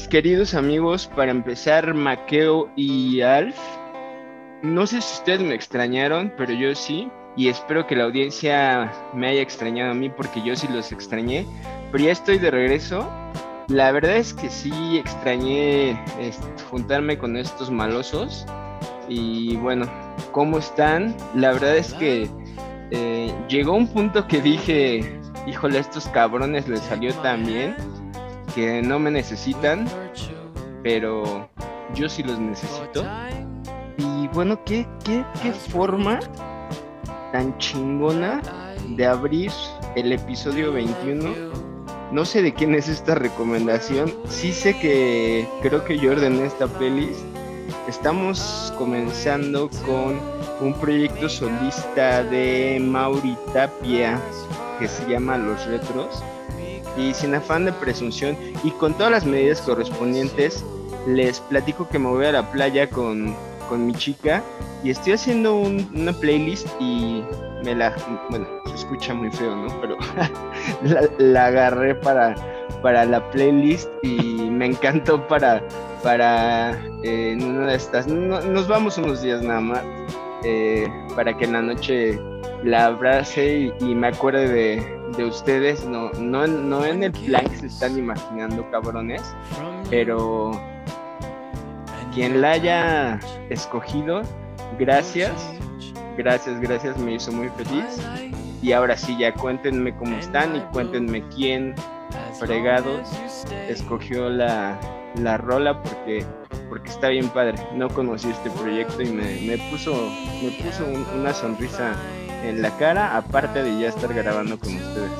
mis queridos amigos, para empezar, Maqueo y Alf, no sé si ustedes me extrañaron, pero yo sí, y espero que la audiencia me haya extrañado a mí porque yo sí los extrañé, pero ya estoy de regreso. La verdad es que sí extrañé este, juntarme con estos malosos y bueno, ¿cómo están? La verdad es que eh, llegó un punto que dije, híjole, a estos cabrones les salió tan bien que no me necesitan, pero yo sí los necesito. Y bueno, ¿qué, qué, qué forma tan chingona de abrir el episodio 21? No sé de quién es esta recomendación. Sí sé que creo que yo ordené esta playlist. Estamos comenzando con un proyecto solista de Mauri Tapia que se llama Los Retros y sin afán de presunción y con todas las medidas correspondientes, les platico que me voy a la playa con, con mi chica y estoy haciendo una playlist y me la, bueno, se escucha muy feo, ¿no? Pero la, agarré para, para la playlist y me encantó para, para eh, en una de estas, nos vamos unos días nada más, eh, para que en la noche la abrace y me acuerde de, de ustedes, no, no, no en el plan que se están imaginando, cabrones, pero quien la haya escogido, gracias, gracias, gracias, me hizo muy feliz. Y ahora sí, ya cuéntenme cómo están y cuéntenme quién fregados escogió la, la rola porque porque está bien padre. No conocí este proyecto y me, puso, me puso una sonrisa en la cara, aparte de ya estar grabando con ustedes.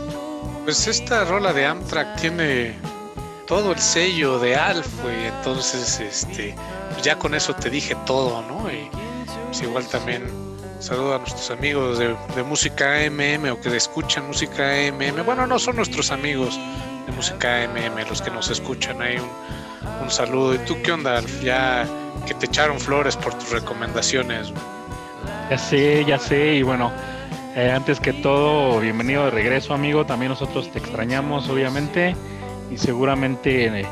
Pues esta rola de Amtrak tiene todo el sello de Alf, güey. Entonces, este, ya con eso te dije todo, ¿no? Y pues igual también saludo a nuestros amigos de, música AMM o que escuchan música AMM. Bueno, no son nuestros amigos de música AMM los que nos escuchan. Hay un, un saludo. ¿Y tú qué onda, Alf? Ya que te echaron flores por tus recomendaciones. Ya sé, ya sé, y bueno, eh, antes que todo, bienvenido de regreso, amigo. También nosotros te extrañamos, obviamente, y seguramente, eh,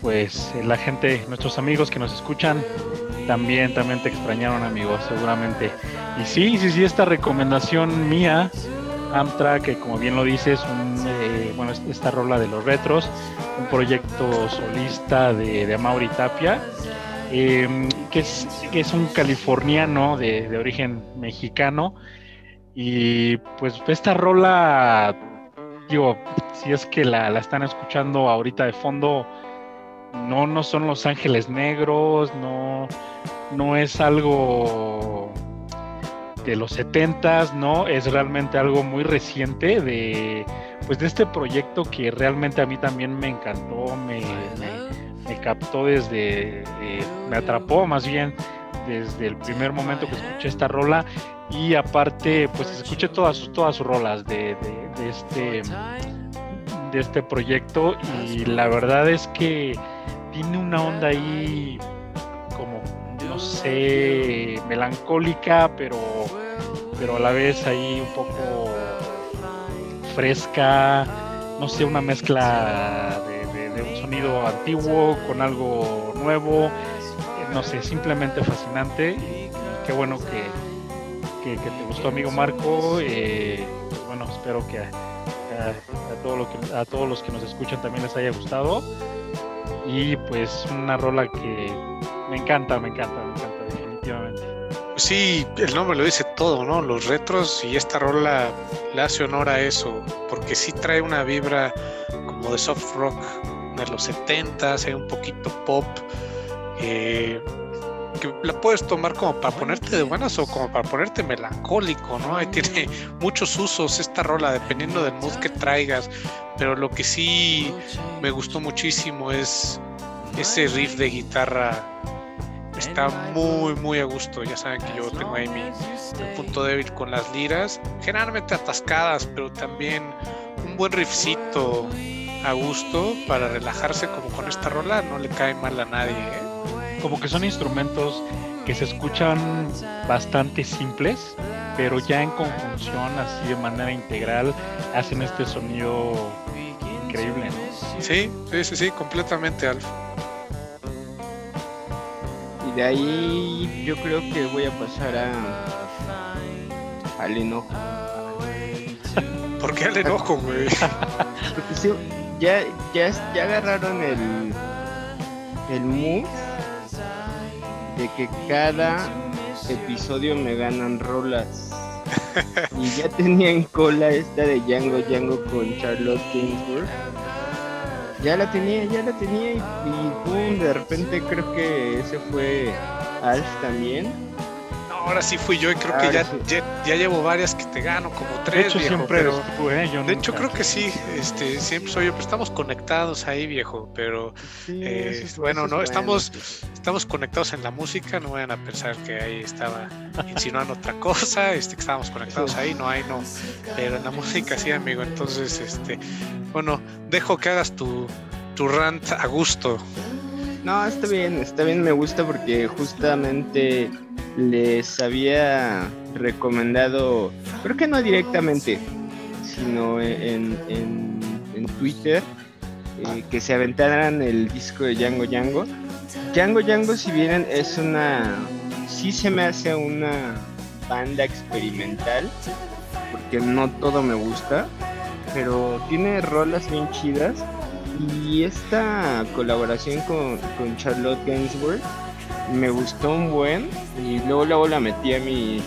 pues, la gente, nuestros amigos que nos escuchan, también, también te extrañaron, amigo, seguramente. Y sí, sí, sí, esta recomendación mía, Amtrak, que como bien lo dices, un, eh, bueno, esta rola de los retros, un proyecto solista de, de Tapia Em, que es un californiano de, origen mexicano. Y pues esta rola, digo, si es que la, están escuchando ahorita de fondo, no, no son Los Ángeles Negros, no, no es algo de los setentas, no, es realmente algo muy reciente de pues de este proyecto que realmente a mí también me encantó, me me captó desde, eh, me atrapó más bien desde el primer momento que escuché esta rola y aparte pues escuché todas sus, todas sus rolas de, este de este proyecto y la verdad es que tiene una onda ahí como no sé melancólica pero pero a la vez ahí un poco fresca no sé una mezcla de sonido antiguo con algo nuevo, no sé, simplemente fascinante. Y, qué bueno que, te gustó amigo Marco, eh, pues bueno, espero que a, todo lo que a todos los que nos escuchan también les haya gustado y pues una rola que me encanta, me encanta, me encanta definitivamente. Pues sí, el nombre lo dice todo, ¿no? Los retros y esta rola le hace honor a eso, porque sí trae una vibra como de soft rock de los 70 hay un poquito pop, eh, que la puedes tomar como para ponerte de buenas o como para ponerte melancólico, ¿no? Ahí tiene muchos usos esta rola, dependiendo del mood que traigas, pero lo que sí me gustó muchísimo es ese riff de guitarra está muy muy a gusto. Ya saben que yo tengo ahí mi, punto débil con las liras, generalmente atascadas, pero también un buen riffcito a gusto para relajarse como con esta rola no le cae mal a nadie. ¿eh? Como que son instrumentos que se escuchan bastante simples, pero ya en conjunción, así de manera integral, hacen este sonido increíble, ¿no? Sí, sí, sí, sí, completamente, Alf. Y de ahí yo creo que voy a pasar a al enojo. ¿Por qué al enojo, güey? Porque sí, ya, ya, ya agarraron el, el mood de que cada episodio me ganan rolas. y ya tenía en cola esta de Django Django con Charlotte Gainsbourg. Ya la tenía, ya la tenía y, y boom, de repente creo que ese fue Alf también ahora sí fui yo y creo que ya, ya, llevo varias que te gano, como tres, viejo. pero, ¿eh? de hecho, creo que sí, este, siempre soy yo, pero estamos conectados ahí, viejo. Pero eh, bueno, no, estamos, estamos conectados en la música, no vayan a pensar que ahí estaba insinuando otra cosa, este, que estábamos conectados ahí, no hay, no. Pero en la música sí, amigo. Entonces, este, bueno, dejo que hagas tu, tu rant a gusto. No, está bien, está bien, me gusta porque justamente les había recomendado, creo que no directamente, sino en, en, Twitter, eh, que se aventaran el disco de Django Django. Django Django, si bien es una, sí se me hace una banda experimental, porque no todo me gusta, pero tiene rolas bien chidas y esta colaboración con, Charlotte Gainsbourg me gustó un buen y luego luego la metí a mi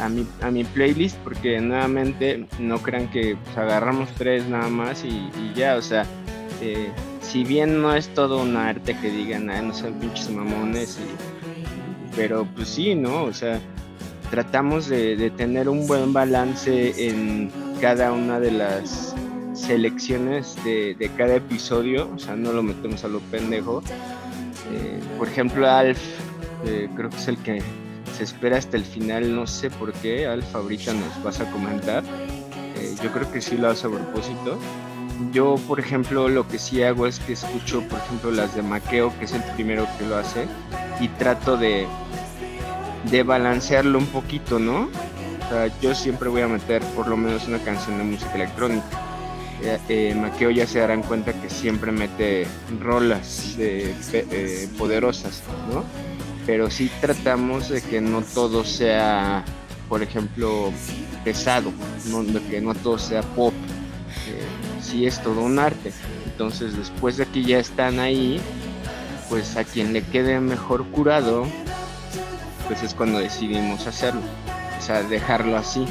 a mi, a mi playlist porque nuevamente no crean que pues, agarramos tres nada más y, ya, o sea, eh, si bien no es todo un arte que digan, ah, no son pinches mamones, pero pues sí, ¿no? O sea, tratamos de tener un buen balance en cada una de las selecciones de, cada episodio, o sea, no lo metemos a lo pendejo. Eh, por ejemplo, Alf, eh, creo que es el que se espera hasta el final, no sé por qué, Alf, ahorita nos vas a comentar. Eh, yo creo que sí lo hace a propósito. Yo, por ejemplo, lo que sí hago es que escucho, por ejemplo, las de Maqueo, que es el primero que lo hace, y trato de, de balancearlo un poquito, ¿no? O sea, yo siempre voy a meter por lo menos una canción de música electrónica eh, eh, Maqueo ya se darán cuenta que siempre mete rolas eh, poderosas, ¿no? Pero sí tratamos de que no todo sea, por ejemplo, pesado, de que no todo sea pop. sí es todo un arte. Entonces después de que ya están ahí, pues a quien le quede mejor curado, pues es cuando decidimos hacerlo. O sea, dejarlo así.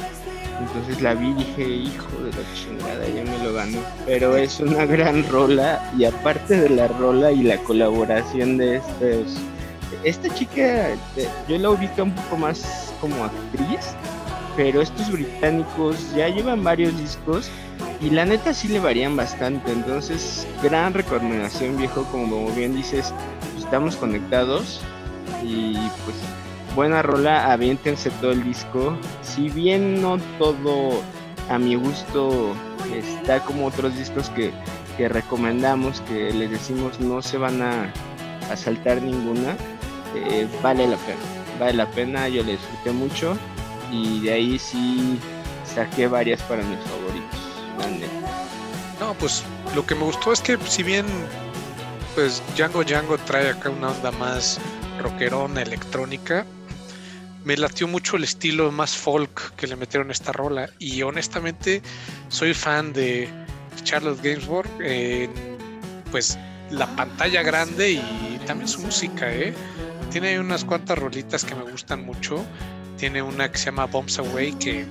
Entonces la vi dije, hijo de la chingada, ya me lo ganó. Pero es una gran rola y aparte de la rola y la colaboración de estos... Esta chica, yo la ubico un poco más como actriz, pero estos británicos ya llevan varios discos y la neta sí le varían bastante. Entonces, gran recomendación, viejo, como bien dices, estamos conectados y pues buena rola, aviéntense todo el disco. Si bien no todo a mi gusto está como otros discos que, recomendamos, que les decimos no se van a, saltar ninguna, eh, vale la pena. Vale la pena, yo le disfruté mucho y de ahí sí saqué varias para mis favoritos. No, pues lo que me gustó es que si bien pues Django Django trae acá una onda más rockerona, electrónica, me latió mucho el estilo más folk que le metieron a esta rola y honestamente soy fan de Charlotte Gainsbourg pues la pantalla grande y también su música ¿eh? tiene unas cuantas rolitas que me gustan mucho tiene una que se llama Bombs Away que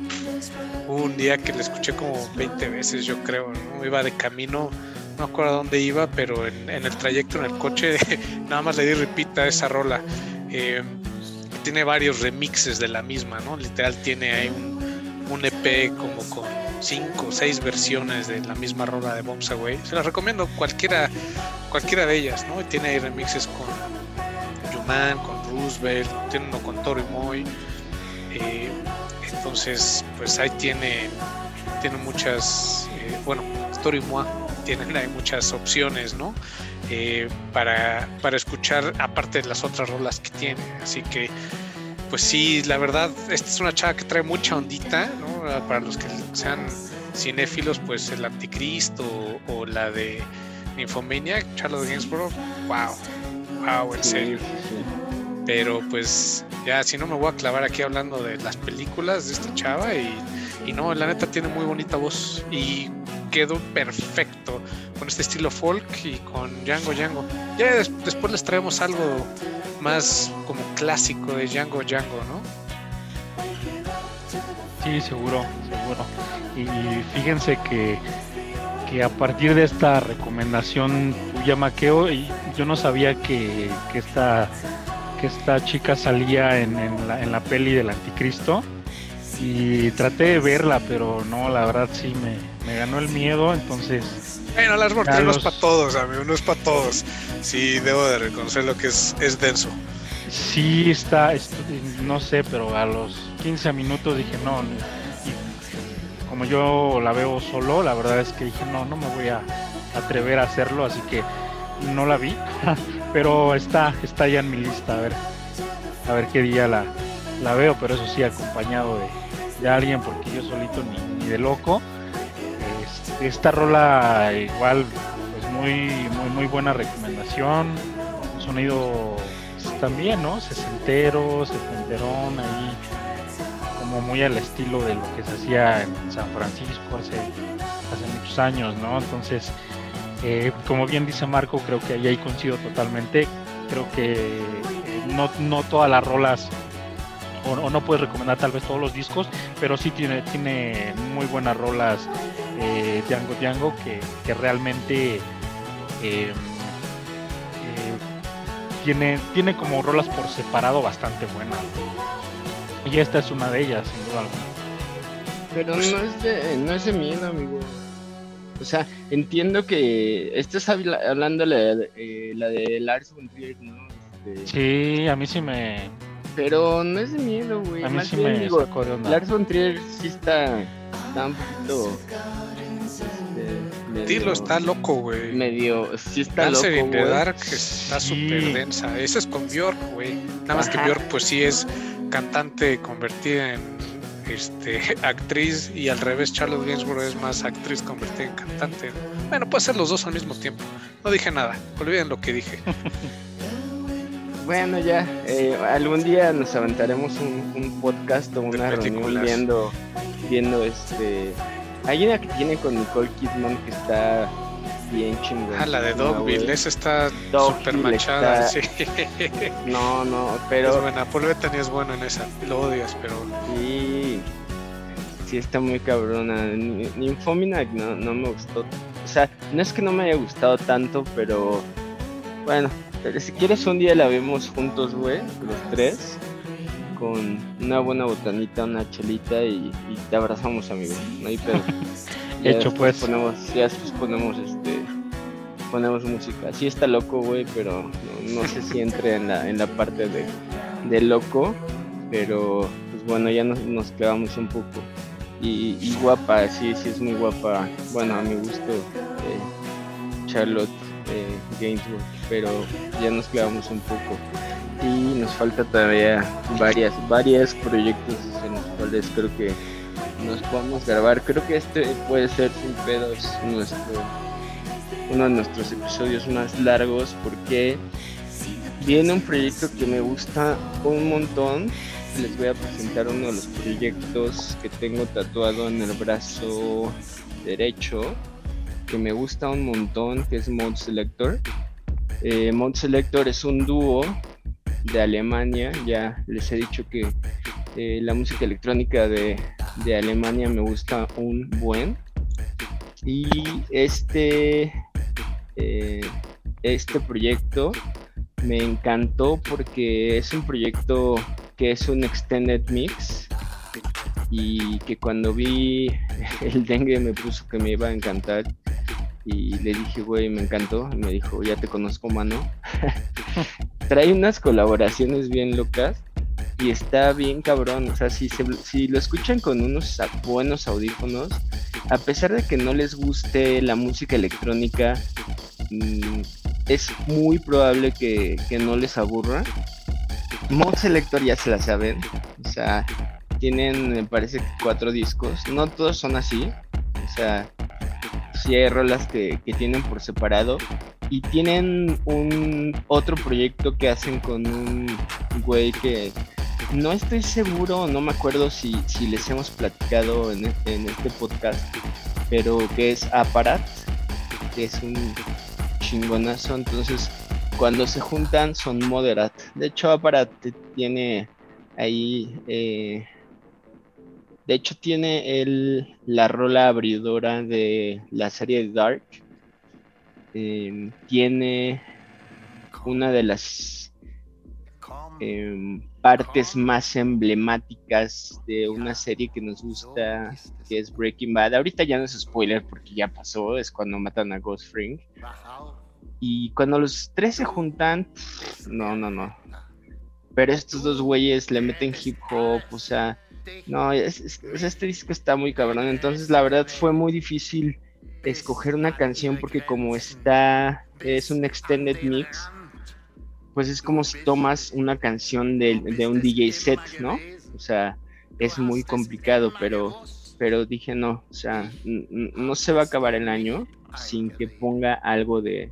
un día que la escuché como 20 veces yo creo ¿no? iba de camino no me acuerdo a dónde iba pero en, el trayecto en el coche nada más le di repita esa rola eh, tiene varios remixes de la misma, ¿no? Literal tiene ahí un, un EP como con cinco o seis versiones de la misma rola de Bombs Away. Se las recomiendo cualquiera, cualquiera de ellas, ¿no? Tiene ahí remixes con Juman, con Roosevelt, tiene uno con Tori Moy. Eh, entonces, pues ahí tiene, tiene muchas, eh, bueno, Tori Moy tienen hay muchas opciones, ¿no? Eh, para, para escuchar aparte de las otras rolas que tiene. Así que, pues sí, la verdad, esta es una chava que trae mucha ondita, ¿no? Para los que sean cinéfilos, pues el Anticristo o, la de Nymphomaniac, Charlotte Gainsborough, wow, wow, en serio. Pero pues ya si no me voy a clavar aquí hablando de las películas de esta chava y, y no, la neta tiene muy bonita voz y quedó perfecto con este estilo folk y con Django Django. Ya después les traemos algo más como clásico de Django Django, ¿no? Sí, seguro, seguro. Y fíjense que, que a partir de esta recomendación tuya, Maqueo, yo no sabía que, que, esta, que esta chica salía en, en, la, en la peli del anticristo y traté de verla, pero no, la verdad sí me, me ganó el miedo, entonces... Bueno, las mortales no es para todos, amigo, no es para todos. Sí, debo de reconocer lo que es, es denso. Sí, está, no sé, pero a los 15 minutos dije, no, como yo la veo solo, la verdad es que dije, no, no me voy a atrever a hacerlo, así que no la vi, pero está, está ya en mi lista, a ver, a ver qué día la, la veo, pero eso sí, acompañado de, de alguien, porque yo solito ni, ni de loco esta rola igual pues muy muy buena recomendación. Sonido también no sesentero sesenterón ahí como muy al estilo de lo que se hacía en San Francisco hace hace muchos años no entonces eh, como bien dice Marco creo que ahí, ahí coincido totalmente. Creo que eh, no, no todas las rolas o, no puedes recomendar tal vez todos los discos, pero sí tiene, tiene muy buenas rolas eh, Django Django que, que realmente eh, eh, tiene, tiene como rolas por separado bastante buenas. Y esta es una de ellas, sin duda alguna. Pero no es de, no es de miedo, amigo. O sea, entiendo que estás hablando la, eh, la de Lars von Trier, ¿no? Este... Sí, a mí sí me, pero no es de miedo, güey. A mí sí me digo, sacó de onda. Lars von Trier sí está, está un poquito. Medio, Tilo está loco, güey. Medio. Sí está Dancer loco. in the güey. Dark está Sí. súper densa. Esa es con Bjork, güey. Nada más que. Bjork, pues sí es cantante convertida en este, actriz y al revés, Charlotte Gainsbourg es más actriz convertida en cantante. Bueno, puede ser los dos al mismo tiempo. No dije nada, olviden lo que dije. Bueno, ya. eh, algún día nos aventaremos un, un podcast o una reunión viendo. Viendo este. Hay una que tiene con Nicole Kidman que está bien chingón. Ah, la de Dogville, esa está súper manchada. está- Sí. No, no, Es pero. buena, Paul Bettany es bueno en esa. Lo odias, pero Sí, sí está muy cabrona. Ni- Nymphomaniac no, no me gustó. O sea, no es que no me haya gustado tanto, pero bueno, si quieres un día la vemos juntos, güey, los tres, con una buena botanita, una chelita y, y te abrazamos, amigo. No hay pedo. Ya Hecho, pues. Ponemos, ya después ponemos este ponemos música. Sí está loco, güey, pero no, no sé si entre en la, en la parte de, de loco, pero pues bueno, ya nos, nos clavamos un poco. Y, y guapa, sí, sí es muy guapa. Bueno, a mi gusto, eh, Charlotte eh, Gainsbourg, pero ya nos clavamos un poco. Y nos falta todavía varias, varios proyectos en los cuales creo que nos podemos grabar. Creo que este puede ser sin pedos nuestro uno de nuestros episodios más largos porque viene un proyecto que me gusta un montón. Les voy a presentar uno de los proyectos que tengo tatuado en el brazo derecho que me gusta un montón, que es Mode Selector. Eh, Mode Selector es un dúo de Alemania, ya les he dicho que eh, la música electrónica de, de Alemania me gusta un buen. Y este, eh, este proyecto me encantó porque es un proyecto que es un extended mix y que cuando vi el dengue me puso que me iba a encantar y le dije, güey, me encantó. Y me dijo, ya te conozco, mano. Trae unas colaboraciones bien locas y está bien cabrón. O sea, si, se- si lo escuchan con unos buenos audífonos, a pesar de que no les guste la música electrónica, mm, es muy probable que, que no les aburra. Mod Selector ya se la saben. O sea, tienen, me parece, cuatro discos. No todos son así. O sea, sí hay rolas que, tienen por separado. Y tienen un otro proyecto que hacen con un güey que no estoy seguro, no me acuerdo si, si les hemos platicado en, en este podcast, pero que es Aparat, que es un chingonazo. Entonces, cuando se juntan son moderat. De hecho, Aparat tiene ahí, eh, de hecho tiene el, la rola abridora de la serie Dark. Em, tiene una de las em, partes más emblemáticas de una serie que nos gusta, que es Breaking Bad. Ahorita ya no es spoiler porque ya pasó, es cuando matan a Ghost Fring. Y cuando los tres se juntan, no, no, no. Pero estos dos güeyes le meten hip hop, o sea, no, este disco está muy cabrón. Entonces, la verdad fue muy difícil escoger una canción porque como está, es un extended mix, pues es como si tomas una canción de, de un DJ set, ¿no? O sea, es muy complicado, pero, pero dije no, o sea, no se va a acabar el año sin que ponga algo de,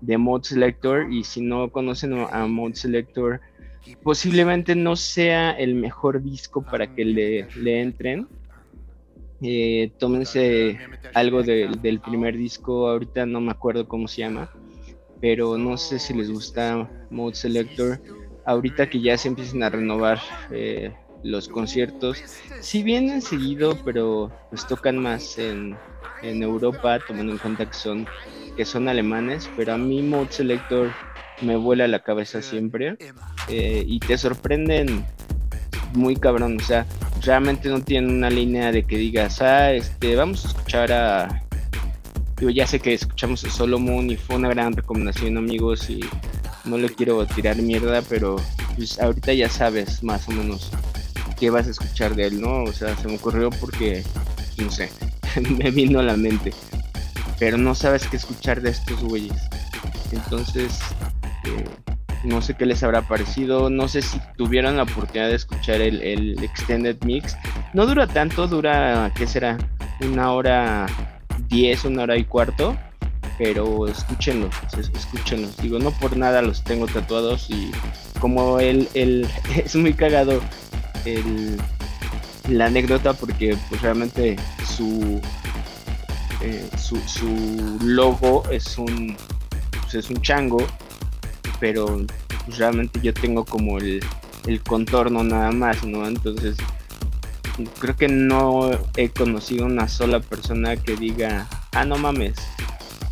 de Mode Selector y si no conocen a Mode Selector posiblemente no sea el mejor disco para que le, le entren. Eh, tómense algo del primer disco ahorita no me acuerdo cómo se llama pero no sé si les gusta Mode Selector. Ahorita que ya se empiezan a renovar eh, los conciertos si vienen seguido pero pues tocan más en, en Europa tomando en cuenta que son que son alemanes, pero a mí Mode Selector me vuela la cabeza siempre eh, y te sorprenden muy cabrón, o sea, realmente no tienen una línea de que digas, ah, este, vamos a escuchar a... Yo ya sé que escuchamos a Solomon y fue una gran recomendación amigos y no le quiero tirar mierda, pero pues ahorita ya sabes más o menos qué vas a escuchar de él, ¿no? O sea, se me ocurrió porque, no sé, me vino a la mente pero no sabes qué escuchar de estos güeyes. Entonces, no sé qué les habrá parecido, no sé si tuvieron la oportunidad de escuchar el, Extended Mix. No dura tanto, dura, ¿qué será? Una hora diez, una hora y cuarto, pero escúchenlo, escúchenlo. Digo, no por nada los tengo tatuados y como él, él es muy cagado el, la anécdota porque pues realmente su eh, su, su, logo es un, pues, es un chango, pero pues, realmente yo tengo como el, el contorno nada más, ¿no? Entonces, creo que no he conocido una sola persona que diga, ah, no mames,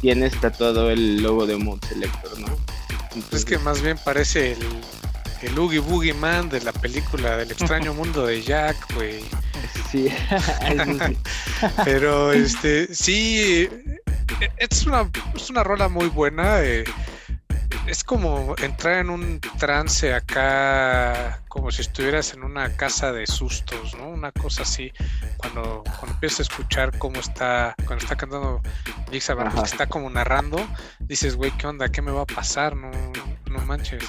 tienes tatuado el logo de Mod Selector, ¿no? es que más bien parece el, el Oogie Boogie Man de la película del extraño mundo de Jack, güey. Sí. Pero este, sí, es una, es una rola muy buena. Eh, es como entrar en un trance acá, como si estuvieras en una casa de sustos, ¿no? Una cosa así. Cuando, cuando empiezas a escuchar cómo está, cuando está cantando que está como narrando, dices, güey, ¿qué onda? ¿Qué me va a pasar? No, no manches.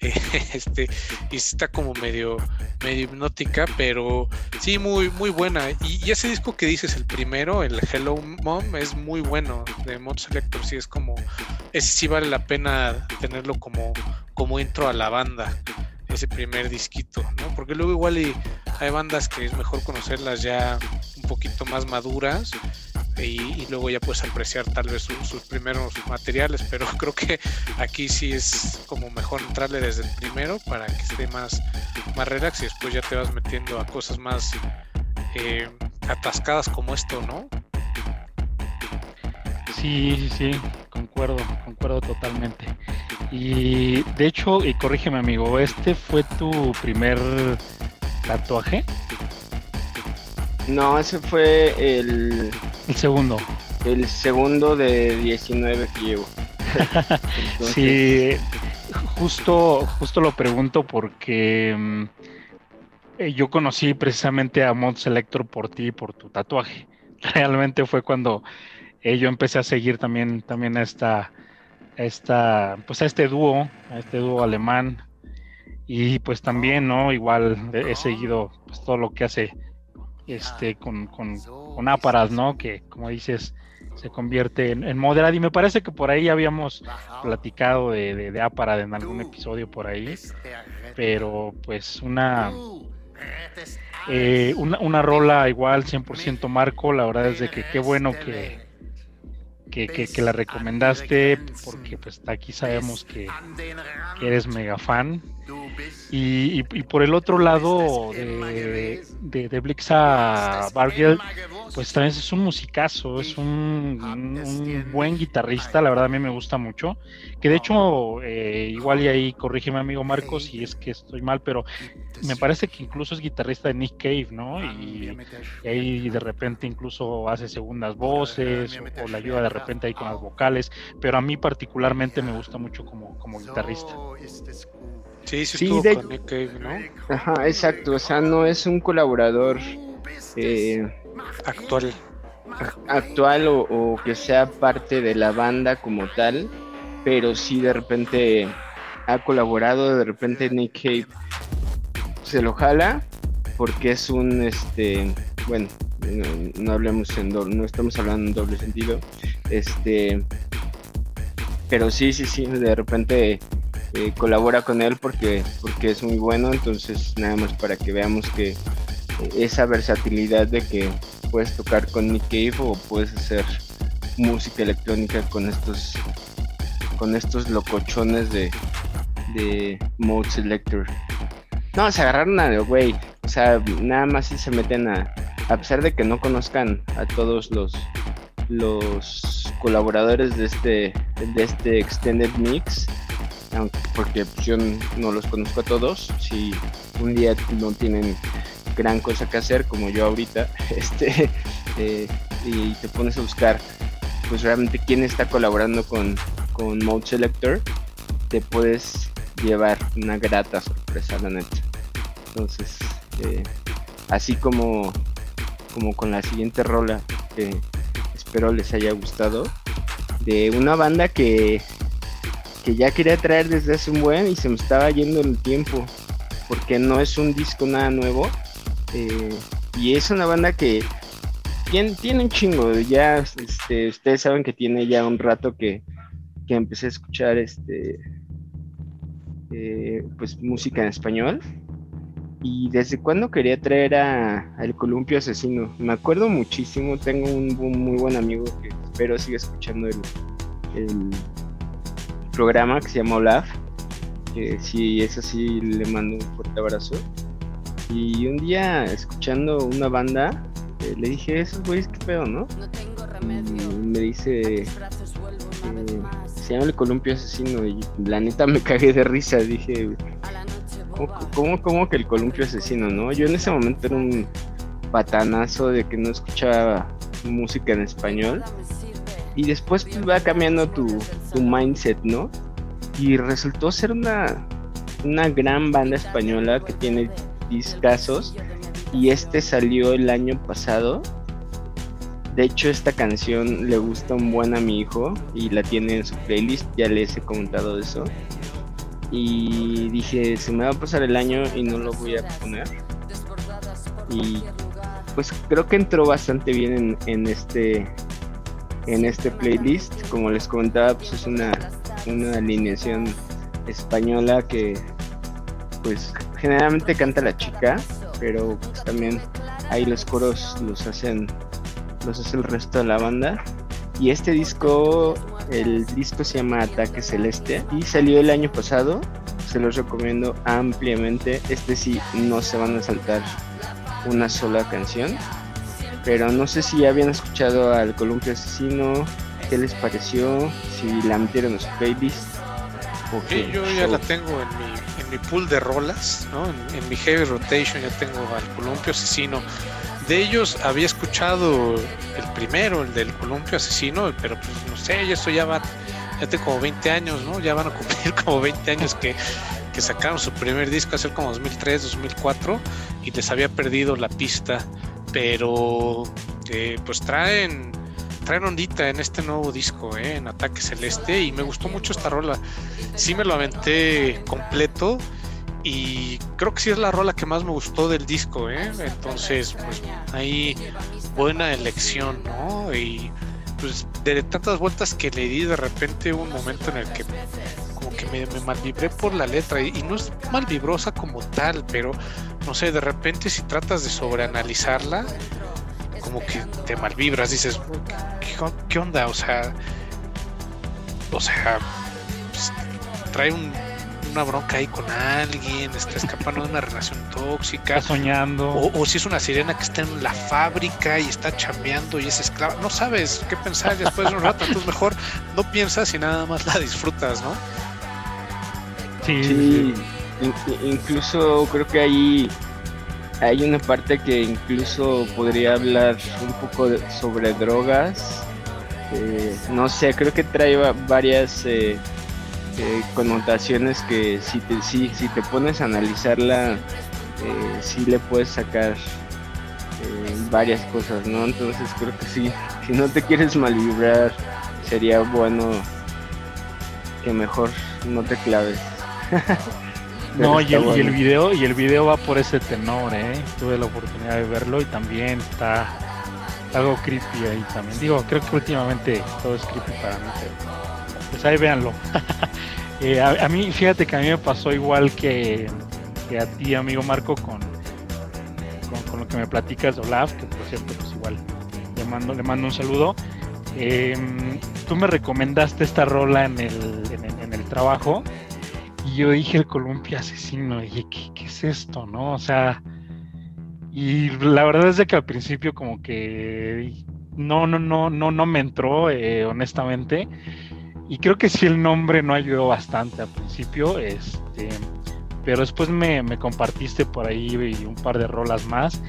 este, y está como medio, medio hipnótica, pero sí, muy, muy buena. Y, ese disco que dices, el primero, el Hello Mom, es muy bueno de Mod Selector, sí es como, ese sí vale la pena tenerlo como, como intro a la banda ese primer disquito, ¿no? Porque luego igual hay bandas que es mejor conocerlas ya un poquito más maduras y, luego ya puedes apreciar tal vez sus primeros materiales, pero creo que aquí sí es como mejor entrarle desde el primero para que esté más, más relax y después ya te vas metiendo a cosas más eh, atascadas como esto, ¿no? Sí, sí, sí, concuerdo, concuerdo totalmente. Y de hecho, y corrígeme amigo, ¿este fue tu primer tatuaje? No, ese fue el... El segundo. El segundo de 19 que llevo. Sí, justo, justo lo pregunto porque mm, eh, yo conocí precisamente a Mod Selector por ti y por tu tatuaje. Realmente fue cuando eh, yo empecé a seguir también, también a esta, esta, pues a este dúo, a este dúo alemán. Y pues también, ¿no? Igual he seguido pues, todo lo que hace este, con, con, con Aparas, ¿no? Que como dices, se convierte en, moderada. Y me parece que por ahí habíamos platicado de, de, de Aparad en algún episodio por ahí. Pero pues una, eh, una, una, rola igual 100% Marco, la verdad es de que qué bueno que, que, que, la recomendaste, porque pues aquí sabemos que, que eres mega fan. Y, por el otro lado de, de, de Blixa Bargel, pues también es un musicazo, es un, buen guitarrista, la verdad a mí me gusta mucho. Que de hecho, eh, igual y ahí corrígeme amigo Marcos si es que estoy mal, pero me parece que incluso es guitarrista de Nick Cave, ¿no? Y, ahí de repente incluso hace segundas voces o, le ayuda de repente ahí con las vocales, pero a mí particularmente me gusta mucho como, como guitarrista. Sí, sí, con Nick Cave, ¿no? Ajá, exacto, o sea, no es un colaborador eh, actual. Actual o, que sea parte de la banda como tal, pero si de repente ha colaborado, de repente Nick Cave se lo jala porque es un este bueno no, hablemos en doble, no estamos hablando en doble sentido este pero sí sí sí de repente eh, colabora con él porque porque es muy bueno entonces nada más para que veamos que esa versatilidad de que puedes tocar con Nick Cave o puedes hacer música electrónica con estos con estos locochones de, de Mode Selector. No, se agarraron a güey. O sea, nada más si se meten a. A pesar de que no conozcan a todos los los colaboradores de este de este extended mix porque yo no los conozco a todos si un día no tienen gran cosa que hacer como yo ahorita, este, eh, y te pones a buscar pues realmente quién está colaborando con, con Mode Selector, te puedes llevar una grata sorpresa, la neta. Entonces, eh, así como, como con la siguiente rola que espero les haya gustado, de una banda que, que ya quería traer desde hace un buen y se me estaba yendo el tiempo, porque no es un disco nada nuevo, eh, y es una banda que tiene, un chingo. Ya este, ustedes saben que tiene ya un rato que, que empecé a escuchar este eh, pues música en español. Y desde cuando quería traer a, El Columpio Asesino. Me acuerdo muchísimo. Tengo un, muy buen amigo que espero siga escuchando el, el programa que se llama Olaf. Que si es así, le mando un fuerte abrazo. Y un día, escuchando una banda, eh, le dije, esos güeyes, qué pedo, ¿no? Y me dice, eh, se llama el columpio asesino. Y la neta me cagué de risa. Dije, ¿cómo, cómo, que el columpio asesino, no? Yo en ese momento era un patanazo de que no escuchaba música en español. Y después pues, va cambiando tu, tu mindset, ¿no? Y resultó ser una, una gran banda española que tiene discazos y este salió el año pasado. De hecho, esta canción le gusta un buen a mi hijo y la tiene en su playlist, ya les he comentado eso. Y dije, se me va a pasar el año y no lo voy a poner. Y pues creo que entró bastante bien en, en este en este playlist. Como les comentaba, pues es una, una alineación española que pues generalmente canta la chica, pero pues, también ahí los coros los hacen los hace el resto de la banda. Y este disco, el disco se llama Ataque Celeste y salió el año pasado. Se los recomiendo ampliamente. Este sí no se van a saltar una sola canción. Pero no sé si habían escuchado al Columpio Asesino, qué les pareció, si la metieron en su playlist. yo ya la tengo en mi mi pool de rolas, ¿no? en, mi heavy rotation ya tengo al Columpio Asesino. De ellos había escuchado el primero, el del Columpio Asesino, pero pues no sé, ya esto ya va, ya tengo como 20 años, ¿no? Ya van a cumplir como 20 años que, que sacaron su primer disco, hace como 2003, 2004, y les había perdido la pista, pero eh, pues traen traen ondita en este nuevo disco, ¿eh? en Ataque Celeste, y me gustó mucho esta rola. Sí me lo aventé completo y creo que sí es la rola que más me gustó del disco, ¿eh? entonces pues ahí buena elección, ¿no? Y pues de tantas vueltas que le di, de repente un momento en el que como que me, me malvibré por la letra y, no es malvibrosa como tal, pero no sé, de repente si tratas de sobreanalizarla, como que te malvibras, dices, ¿qué, onda? O sea, o sea, pues, trae un una bronca ahí con alguien, está escapando de una relación tóxica. Está soñando. O, si es una sirena que está en la fábrica y está chambeando y es esclava. No sabes qué pensar después de un rato. Entonces mejor no piensas y nada más la disfrutas, ¿no? Sí. Incluso creo que ahí hay una parte que incluso podría hablar un poco sobre drogas. Eh, no sé, creo que trae varias... Eh, connotaciones que si te, si, te pones a analizarla, eh, sí le puedes sacar eh, varias cosas, ¿no? Entonces creo que sí, si no te quieres malvibrar, sería bueno que mejor no te claves. no, y el, y el, video, y el video va por ese tenor, ¿eh? Tuve la oportunidad de verlo y también está algo creepy ahí también. Digo, creo que últimamente todo es creepy para mí, pues ahí véanlo. Eh, a, mí, fíjate que a mí me pasó igual que, a ti, amigo Marco, con, con, lo que me platicas de Olaf, que por cierto, pues igual le mando, le mando un saludo. Em, tú me recomendaste esta rola en el, en, el trabajo y yo dije el columpio asesino, dije, ¿qué, es esto? ¿No? O sea, y la verdad es de que al principio como que no, no, no, no, no me entró, eh, honestamente. Y creo que sí el nombre no ayudó bastante al principio, este, pero después me, compartiste por ahí un par de rolas más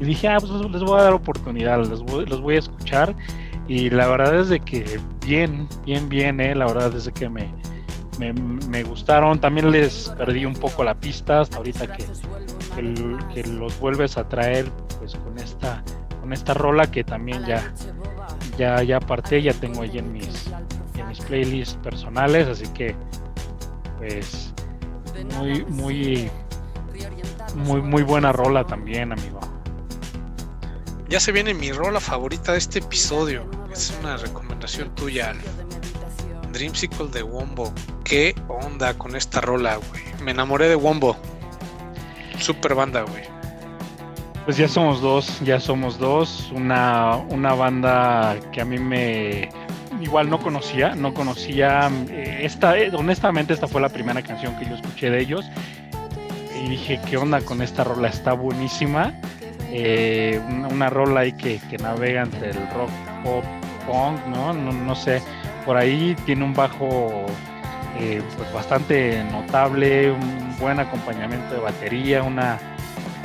y dije, ah, pues les voy a dar oportunidad, les voy, los voy a escuchar y la verdad es de que bien, bien, bien, eh, la verdad es de que me, me, gustaron, también les perdí un poco la pista hasta ahorita que, que, los vuelves a traer pues con esta, con esta rola que también ya, ya, ya aparté, ya tengo ahí en mis mis playlists personales, así que pues muy, muy, muy, muy buena rola también, amigo. Ya se viene mi rola favorita de este episodio. Es una recomendación tuya, Dreamsicle de Wombo. ¿Qué onda con esta rola, güey? Me enamoré de Wombo. Super banda, güey. Pues ya somos dos, ya somos dos. Una, una banda que a mí me, igual no conocía, no conocía eh, esta, eh, honestamente esta fue la primera canción que yo escuché de ellos y dije, ¿qué onda con esta rola? Está buenísima. Eh, una, rola ahí que, navega entre el rock, pop, punk, ¿no? No, sé, por ahí tiene un bajo pues bastante notable, un buen acompañamiento de batería, una,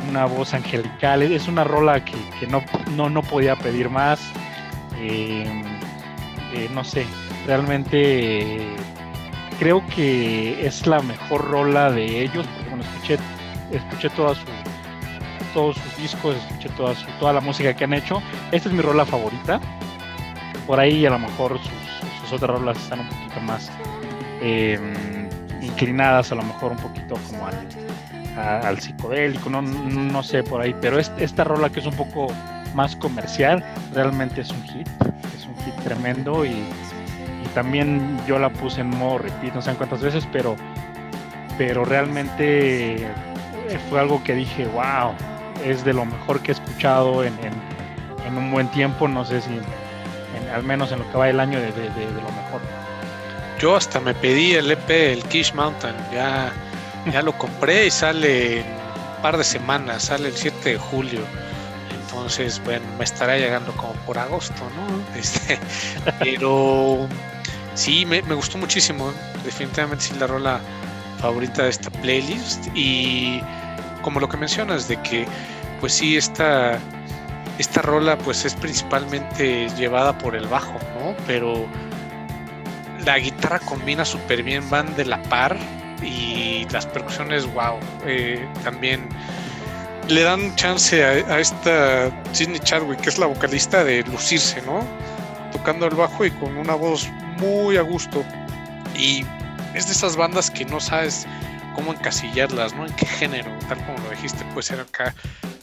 una voz angelical. Es una rola que, no, no, no, podía pedir más. Eh, no sé, realmente creo que es la mejor rola de ellos, porque bueno, escuché, escuché todos sus discos, escuché toda, su, toda la música que han hecho. Esta es mi rola favorita. Por ahí a lo mejor sus, otras rolas están un poquito más em, inclinadas, a lo mejor un poquito como al, al psicodélico, no, sé por ahí, pero esta rola que es un poco más comercial, realmente es un hit tremendo y, también yo la puse en modo repeat, no sé cuántas veces, pero, pero realmente fue algo que dije, wow, es de lo mejor que he escuchado en, un buen tiempo, no sé si al menos en lo que va el año de, lo mejor. Yo hasta me pedí el EP, el Kish Mountain, ya, ya lo compré y sale en un par de semanas, sale el 7 de julio. Entonces, bueno, me estará llegando como por agosto, ¿no? Este, pero sí, me, gustó muchísimo. Definitivamente sí la rola favorita de esta playlist. Y como lo que mencionas, de que pues sí, esta, esta rola pues es principalmente llevada por el bajo, ¿no? Pero la guitarra combina súper bien, van de la par y las percusiones, wow, eh, también le dan chance a, esta Sidney Chadwick, que es la vocalista, de lucirse, ¿no? Tocando el bajo y con una voz muy a gusto. Y es de esas bandas que no sabes cómo encasillarlas, ¿no? En qué género, tal como lo dijiste, puede ser acá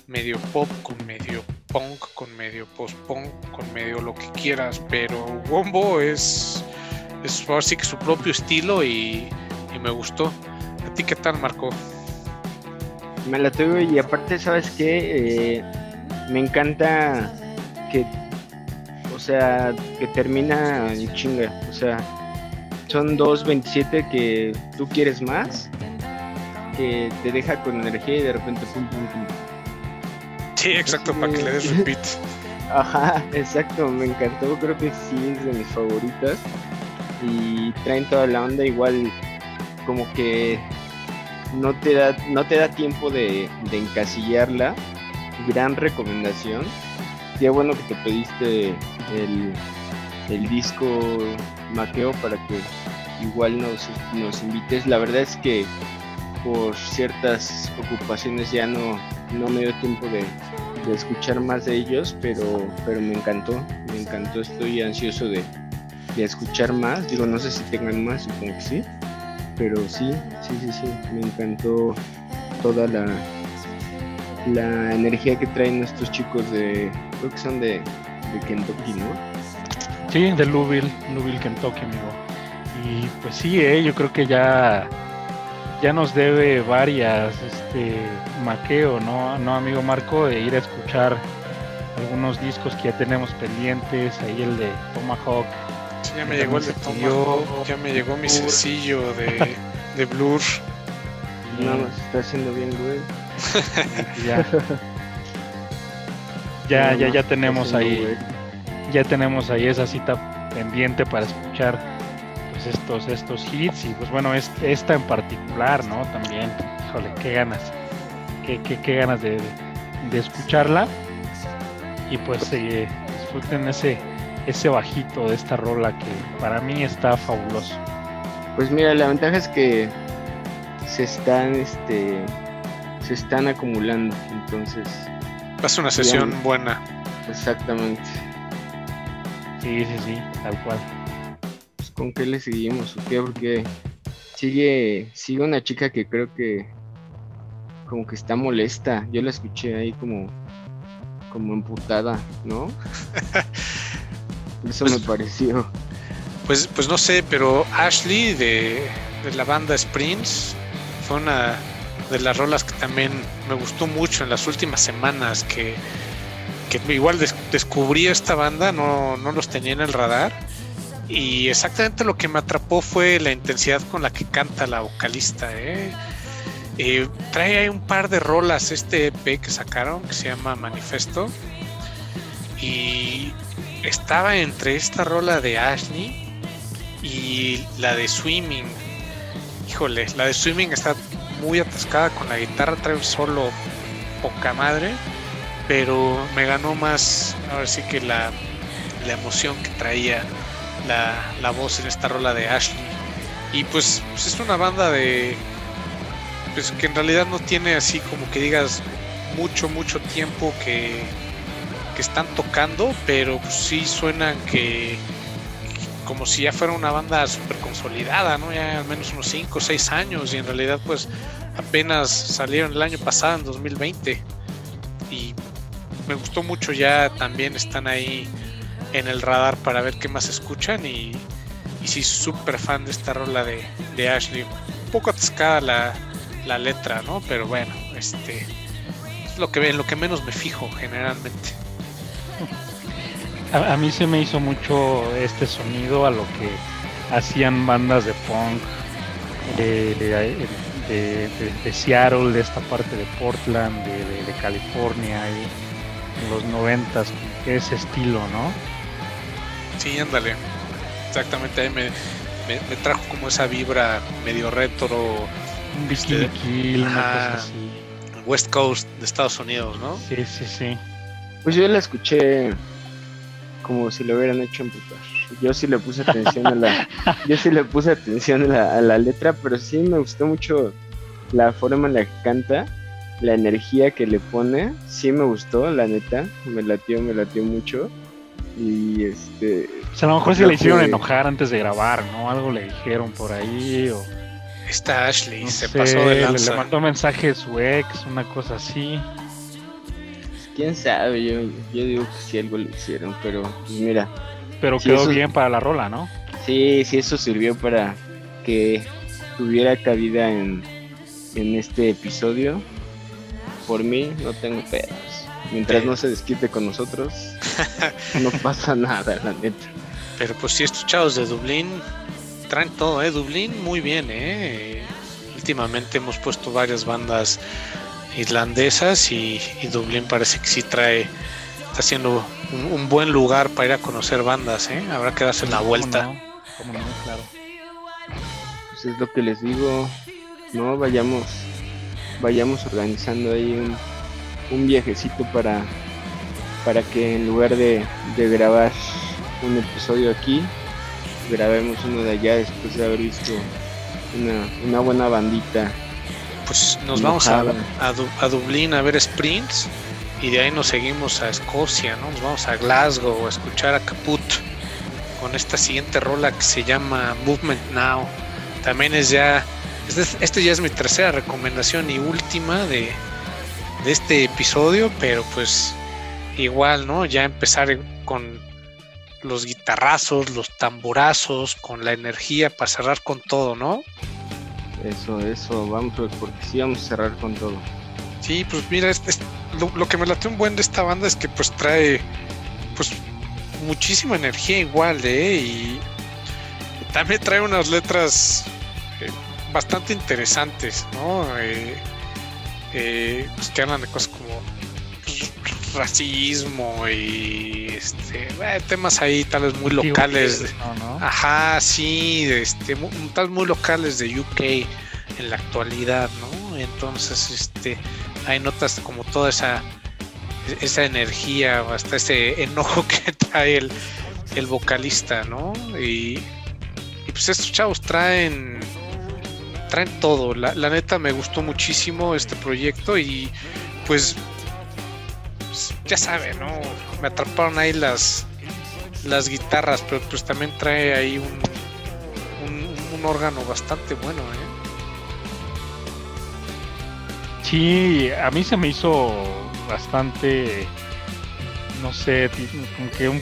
medio pop con medio punk, con medio post-punk, con medio lo que quieras, pero Wombo es, es así que su propio estilo y, me gustó. ¿A ti qué tal, Marco? Me la tengo y aparte, ¿sabes qué? Eh, me encanta que, o sea, que termina en chinga, o sea, son 2.27 que tú quieres más, que te deja con energía y de repente pum, pum, pum. Sí, exacto, para que le des repeat. Ajá, exacto, me encantó, creo que sí es de mis favoritas. Y traen toda la onda, igual como que no te da, no te da tiempo de, encasillarla. Gran recomendación. Qué bueno que te pediste el, el disco Maqueo para que igual nos, nos invites. La verdad es que por ciertas ocupaciones ya no, no me dio tiempo de, escuchar más de ellos, pero, pero me encantó, me encantó, estoy ansioso de, escuchar más, digo, no sé si tengan más, supongo que sí, pero sí, sí, sí, sí, me encantó toda la, la energía que traen estos chicos de, creo que son de, de Kentucky, ¿no? Sí, de Louisville, Louisville, Kentucky, amigo. Y pues sí, eh, yo creo que ya ya nos debe varias este maqueo, ¿no? No, amigo Marco, de ir a escuchar algunos discos que ya tenemos pendientes, ahí el de Tomahawk. Ya me llegó el de Tomahawk, ya me llegó mi sencillo de, de Blur. No, nos está haciendo bien, güey. ya. ya, ya, ya tenemos ahí, ya tenemos ahí esa cita pendiente para escuchar pues, estos, estos hits. Y pues bueno, es, esta en particular, ¿no? También, híjole, qué ganas, qué, qué, qué ganas de, escucharla. Y pues eh, disfruten ese, ese bajito de esta rola que para mí está fabuloso. Pues mira, la ventaja es que se están, este, se están acumulando, entonces. Es una sesión buena. Exactamente. Sí, sí, sí, tal cual. ¿con qué le seguimos o qué? Porque sigue, sigue una chica que creo que como que está molesta. Yo la escuché ahí como, como emputada, ¿no? Eso me pareció. Pues, pues no sé, pero Ashley de, la banda Sprints fue una de las rolas que también me gustó mucho en las últimas semanas que, que igual descubrí esta banda, no, no los tenía en el radar y exactamente lo que me atrapó fue la intensidad con la que canta la vocalista. ¿eh? Eh, trae ahí un par de rolas este EP que sacaron que se llama Manifesto. Y estaba entre esta rola de Ashley y la de Swimming. Híjole, la de Swimming está muy atascada con la guitarra, trae solo poca madre, pero me ganó más, ahora sí que la, la emoción que traía la, voz en esta rola de Ashley. Y pues, pues, es una banda de. Pues que en realidad no tiene así como que digas mucho, mucho tiempo que, están tocando, pero sí suenan que, como si ya fuera una banda súper consolidada, ¿no? Ya al menos unos 5 o 6 años y en realidad pues apenas salieron el año pasado, en 2020. Y me gustó mucho, ya también están ahí en el radar para ver qué más escuchan y, y sí, súper fan de esta rola de, de Ashley. Un poco atascada la, la, letra, ¿no? Pero bueno, este es lo que, en lo que menos me fijo generalmente. A, mí se me hizo mucho este sonido a lo que hacían bandas de punk de, de, Seattle, de esta parte de Portland, de, California, y en los noventas, ese estilo, ¿no? Sí, ándale. Exactamente, ahí me, me, trajo como esa vibra medio retro. Un este, Kill, West Coast de Estados Unidos, ¿no? Sí, sí, sí. Pues yo la escuché como si lo hubieran hecho en Yo sí le puse atención a la, yo sí le puse atención a la, a la letra, pero sí me gustó mucho la forma en la que canta, la energía que le pone, sí me gustó, la neta, me latió, me latió mucho. Y este. a lo mejor se le hicieron enojar antes de grabar, ¿no? Algo le dijeron por ahí o. Está Ashley, se pasó de lanza. Le, mandó mensaje a su ex, una cosa así. Quién sabe, yo, yo digo que sí algo le hicieron, pero pues mira. Pero quedó bien para la rola, ¿no? Sí, sí, eso sirvió para que tuviera cabida en, en este episodio. Por mí no tengo pedos. Mientras no se desquite con nosotros, no pasa nada, la neta. Pero pues sí, estos chavos de Dublín traen todo, ¿eh? Dublín muy bien, ¿eh? Últimamente hemos puesto varias bandas irlandesas y, Dublín parece que sí trae, está haciendo un, buen lugar para ir a conocer bandas, ¿eh? Habrá que darse la vuelta. Claro. Pues es lo que les digo, no vayamos, vayamos organizando ahí un, un viajecito para, para que en lugar de, de grabar un episodio aquí, grabemos uno de allá después de haber visto una, una buena bandita. Pues nos vamos a, a, Dublín a ver Sprints y de ahí nos seguimos a Escocia, ¿no? Nos vamos a Glasgow a escuchar a Caput con esta siguiente rola que se llama Movement Now. También es ya, este, este ya es mi tercera recomendación y última de, de este episodio, pero pues igual, ¿no? Ya empezar con los guitarrazos, los tamborazos, con la energía para cerrar con todo, ¿no? Eso, eso, vamos, porque sí vamos a cerrar con todo. Sí, pues mira, lo, que me late un buen de esta banda es que pues trae pues muchísima energía igual, ¿eh? Y también trae unas letras eh, bastante interesantes, ¿no? Eh, eh, pues que hablan de cosas como racismo y este eh, temas ahí tal vez muy locales ajá sí este tal muy locales de UK en la actualidad no entonces este hay notas como toda esa esa energía hasta ese enojo que trae el, el vocalista no y, y pues estos chavos traen traen todo. La, la neta me gustó muchísimo este proyecto y pues ya sabe, ¿no? Me atraparon ahí las, las guitarras, pero pues también trae ahí un, un, órgano bastante bueno, ¿eh? Sí, a mí se me hizo bastante, no sé, como que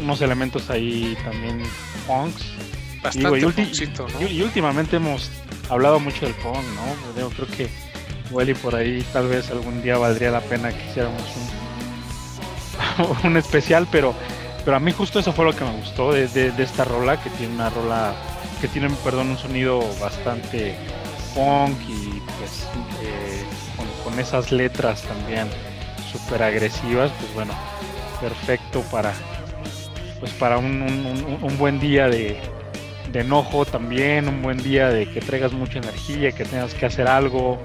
unos elementos ahí también punks. Bastante y, y, últimamente hemos hablado mucho del punk, ¿no? Yo creo que igual y por ahí tal vez algún día valdría la pena que hiciéramos un un especial, pero, pero a mí justo eso fue lo que me gustó de, de, esta rola, que tiene una rola, que tiene, perdón, un sonido bastante punk y pues eh, con, esas letras también súper agresivas, pues bueno, perfecto para, pues para un, un, buen día de, de enojo también, un buen día de que traigas mucha energía, que tengas que hacer algo,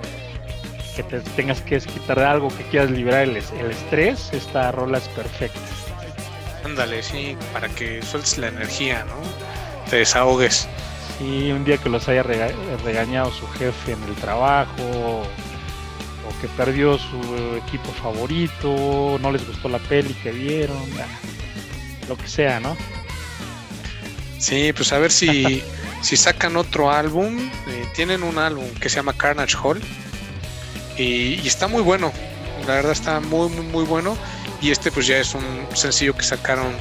que te tengas que quitar de algo, que quieras liberar el, estrés, esta rola es perfecta. Ándale, sí, para que sueltes la energía, ¿no? Te desahogues. Sí, un día que los haya regañado su jefe en el trabajo, o que perdió su equipo favorito, no les gustó la peli que vieron, lo que sea, ¿no? Sí, pues a ver si, si sacan otro álbum. Eh, tienen un álbum que se llama Carnage Hall y, está muy bueno, la verdad está muy, muy, muy bueno. Y este pues ya es un sencillo que sacaron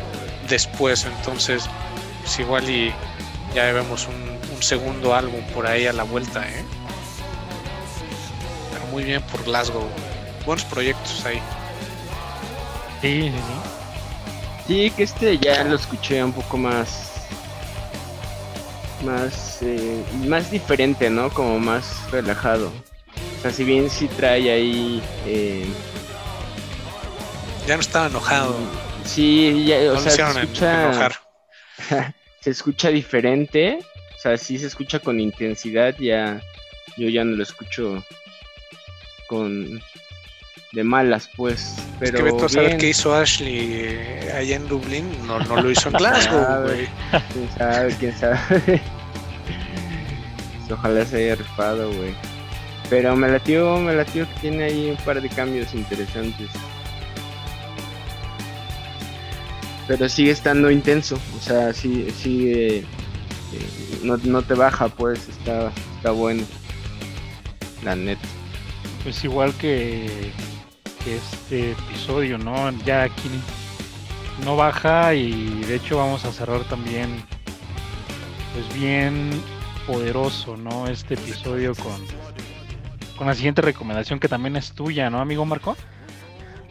después, entonces pues igual y ya vemos un, segundo álbum por ahí a la vuelta, ¿eh? Pero muy bien por Glasgow. Buenos proyectos ahí. Sí, sí, que este ya lo escuché un poco más. Más. Eh, más diferente, ¿no? Como más relajado. O sea, si bien sí trae ahí. Eh, ya no estaba enojado. Sí, ya, o sea, se escucha, se escucha diferente. O sea, sí se escucha con intensidad. Ya, yo ya no lo escucho con de malas, pues. Pero es que Beto, a saber qué hizo Ashley eh, allá en Dublín. No, no lo hizo en Glasgow, güey. Quién sabe, quién sabe. Ojalá se haya rifado, güey. Pero me latió, me latió que tiene ahí un par de cambios interesantes. Pero sigue estando intenso, o sea, sí, sigue, eh, no, no, te baja, pues, está, está bueno. La neta. Pues igual que, que este episodio, ¿no? Ya aquí no baja y de hecho vamos a cerrar también pues bien poderoso, ¿no? Este episodio con, con la siguiente recomendación que también es tuya, ¿no, amigo Marco?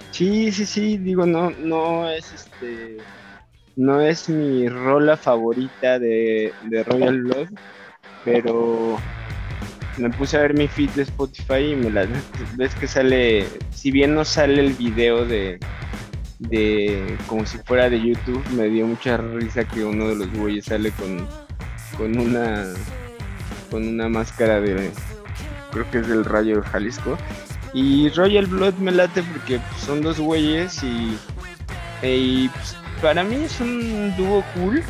Sí, sí, sí, digo, no, no es este, no es mi rola favorita de, de Royal Blood, pero me puse a ver mi feed de Spotify y me la ves que sale, si bien no sale el video de, de como si fuera de YouTube, me dio mucha risa que uno de los güeyes sale con, con una con una máscara de creo que es del Rayo de Jalisco y Royal Blood me late porque pues, son dos güeyes y, y pues, para mí es un dúo cool.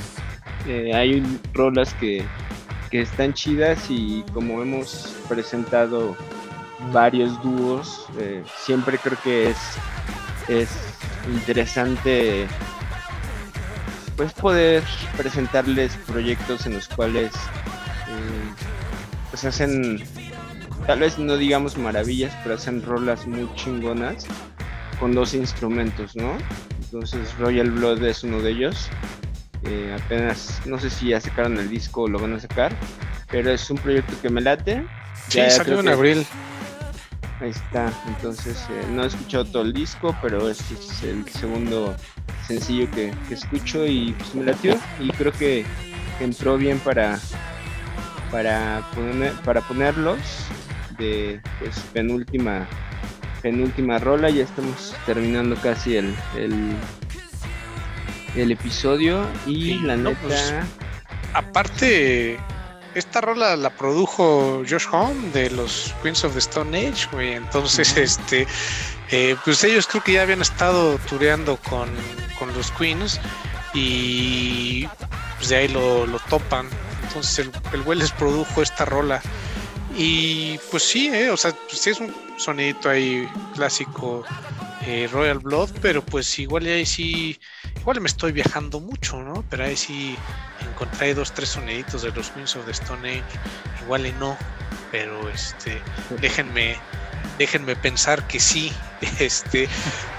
Eh, hay rolas que, que están chidas y como hemos presentado varios dúos, eh, siempre creo que es, es interesante pues poder presentarles proyectos en los cuales eh, pues hacen tal vez no digamos maravillas pero hacen rolas muy chingonas con dos instrumentos no entonces Royal Blood es uno de ellos. Eh, apenas no sé si ya sacaron el disco o lo van a sacar pero es un proyecto que me late. Sí salió en abril. Ahí está entonces eh, no he escuchado todo el disco pero este es el segundo sencillo que, que escucho y pues me latió. Y creo que, que entró bien para para poner, para ponerlos de pues penúltima penúltima rola ya estamos terminando casi el el, el episodio y la neta pues, aparte esta rola la produjo Josh Home de los Queens of the Stone Age, güey. Entonces, este, eh, pues ellos creo que ya habían estado tureando con, con los Queens y pues de ahí lo, lo topan. Entonces el, el güey les produjo esta rola. Y pues sí, eh, o sea, pues sí es un sonidito ahí clásico eh, Royal Blood, pero pues igual ahí sí, igual me estoy viajando mucho, ¿no? Pero ahí sí encontré dos, tres soniditos de los Queens of the Stone Age, igual y no, pero este, déjenme, déjenme pensar que sí, este,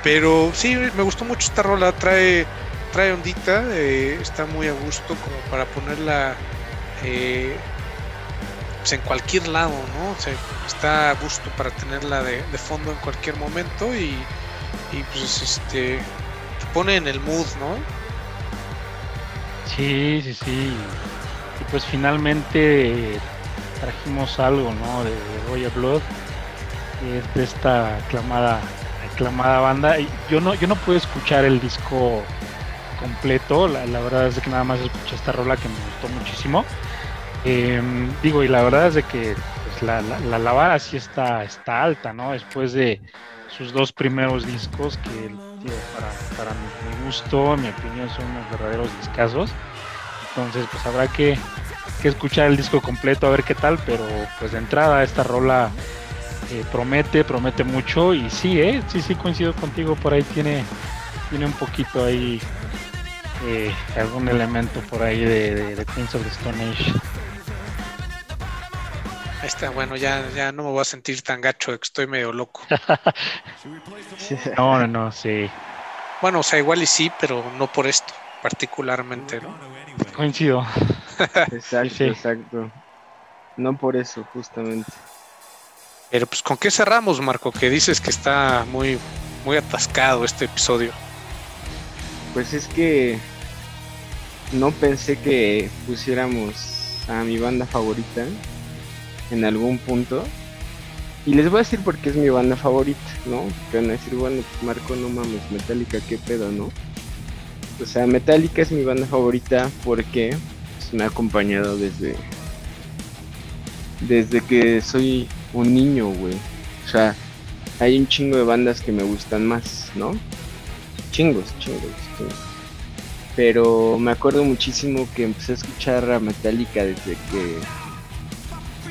pero sí, me gustó mucho esta rola, trae, trae ondita, eh, está muy a gusto como para ponerla eh, pues en cualquier lado, ¿no? O sea, está a gusto para tenerla de, de fondo en cualquier momento y, pues este te pone en el mood, ¿no? Sí, sí, sí. Y pues finalmente trajimos algo, ¿no? De, de Blood, de esta aclamada, aclamada banda. Yo no, yo no pude escuchar el disco completo, la verdad es que nada más escuché esta rola que me gustó muchísimo. Eh, digo, y la verdad es de que pues, la, la, la, sí está, está alta, ¿no? Después de sus dos primeros discos, que para, para mi, gusto, en mi opinión, son unos verdaderos discazos. Entonces, pues habrá que, que, escuchar el disco completo a ver qué tal, pero pues de entrada esta rola eh, promete, promete mucho y sí, eh, sí, sí coincido contigo, por ahí tiene, tiene un poquito ahí eh, algún elemento por ahí de, de, de Queens of the Stone Age. Está bueno, ya, ya no me voy a sentir tan gacho estoy medio loco. no, no, no, sí. Bueno, o sea, igual y sí, pero no por esto, particularmente, ¿no? Coincido. exacto, sí. exacto. No por eso, justamente. Pero pues, ¿con qué cerramos, Marco? Que dices que está muy, muy atascado este episodio. Pues es que no pensé que pusiéramos a mi banda favorita en algún punto. Y les voy a decir por qué es mi banda favorita, ¿no? Que van a decir, bueno, pues Marco, no mames, Metallica, qué pedo, ¿no? O sea, Metallica es mi banda favorita porque pues, me ha acompañado desde. Desde que soy un niño, güey. O sea, hay un chingo de bandas que me gustan más, ¿no? Chingos, chingos, chingos. Pero me acuerdo muchísimo que empecé a escuchar a Metallica desde que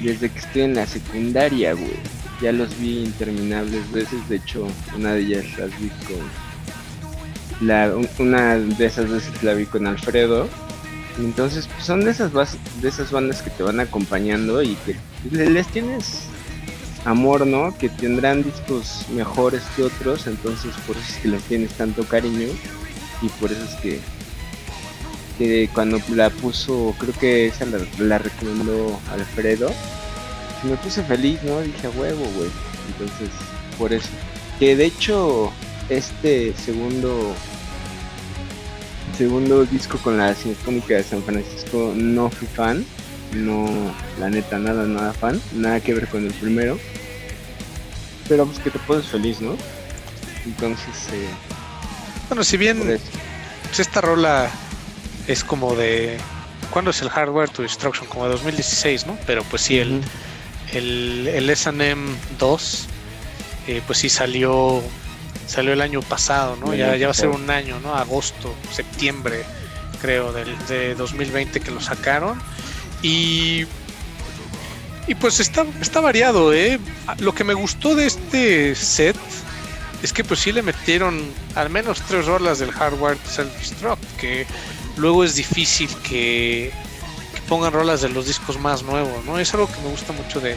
desde que estoy en la secundaria, güey. Ya los vi interminables veces, de hecho, una de ellas las vi con... La, una de esas veces la vi con Alfredo. Entonces, pues son de esas, de esas bandas que te van acompañando y que les tienes amor, ¿no? Que tendrán discos mejores que otros, entonces por eso es que les tienes tanto cariño y por eso es que, que cuando la puso, creo que esa la, la recomendó Alfredo, me puse feliz, ¿no? Dije a huevo, güey. Entonces, por eso. Que de hecho, este segundo segundo disco con la Sinfónica de San Francisco no fui fan, no, la neta, nada, nada fan, nada que ver con el primero. Pero pues que te pones feliz, ¿no? Entonces, eh, bueno, si bien pues esta rola es como de. ¿Cuándo es el Hardware to Destruction? Como de 2016, ¿no? Pero pues sí, el, el, el SM 2, eh, pues sí salió salió el año pasado, ¿no? Ya, ya va a ser un año, ¿no? Agosto, septiembre, creo, del, de 2020 que lo sacaron. Y, y pues está, está variado, ¿eh? Lo que me gustó de este set es que pues sí le metieron al menos tres rolas del hardware self-destruct, que luego es difícil que, pongan rolas de los discos más nuevos, ¿no? Es algo que me gusta mucho de,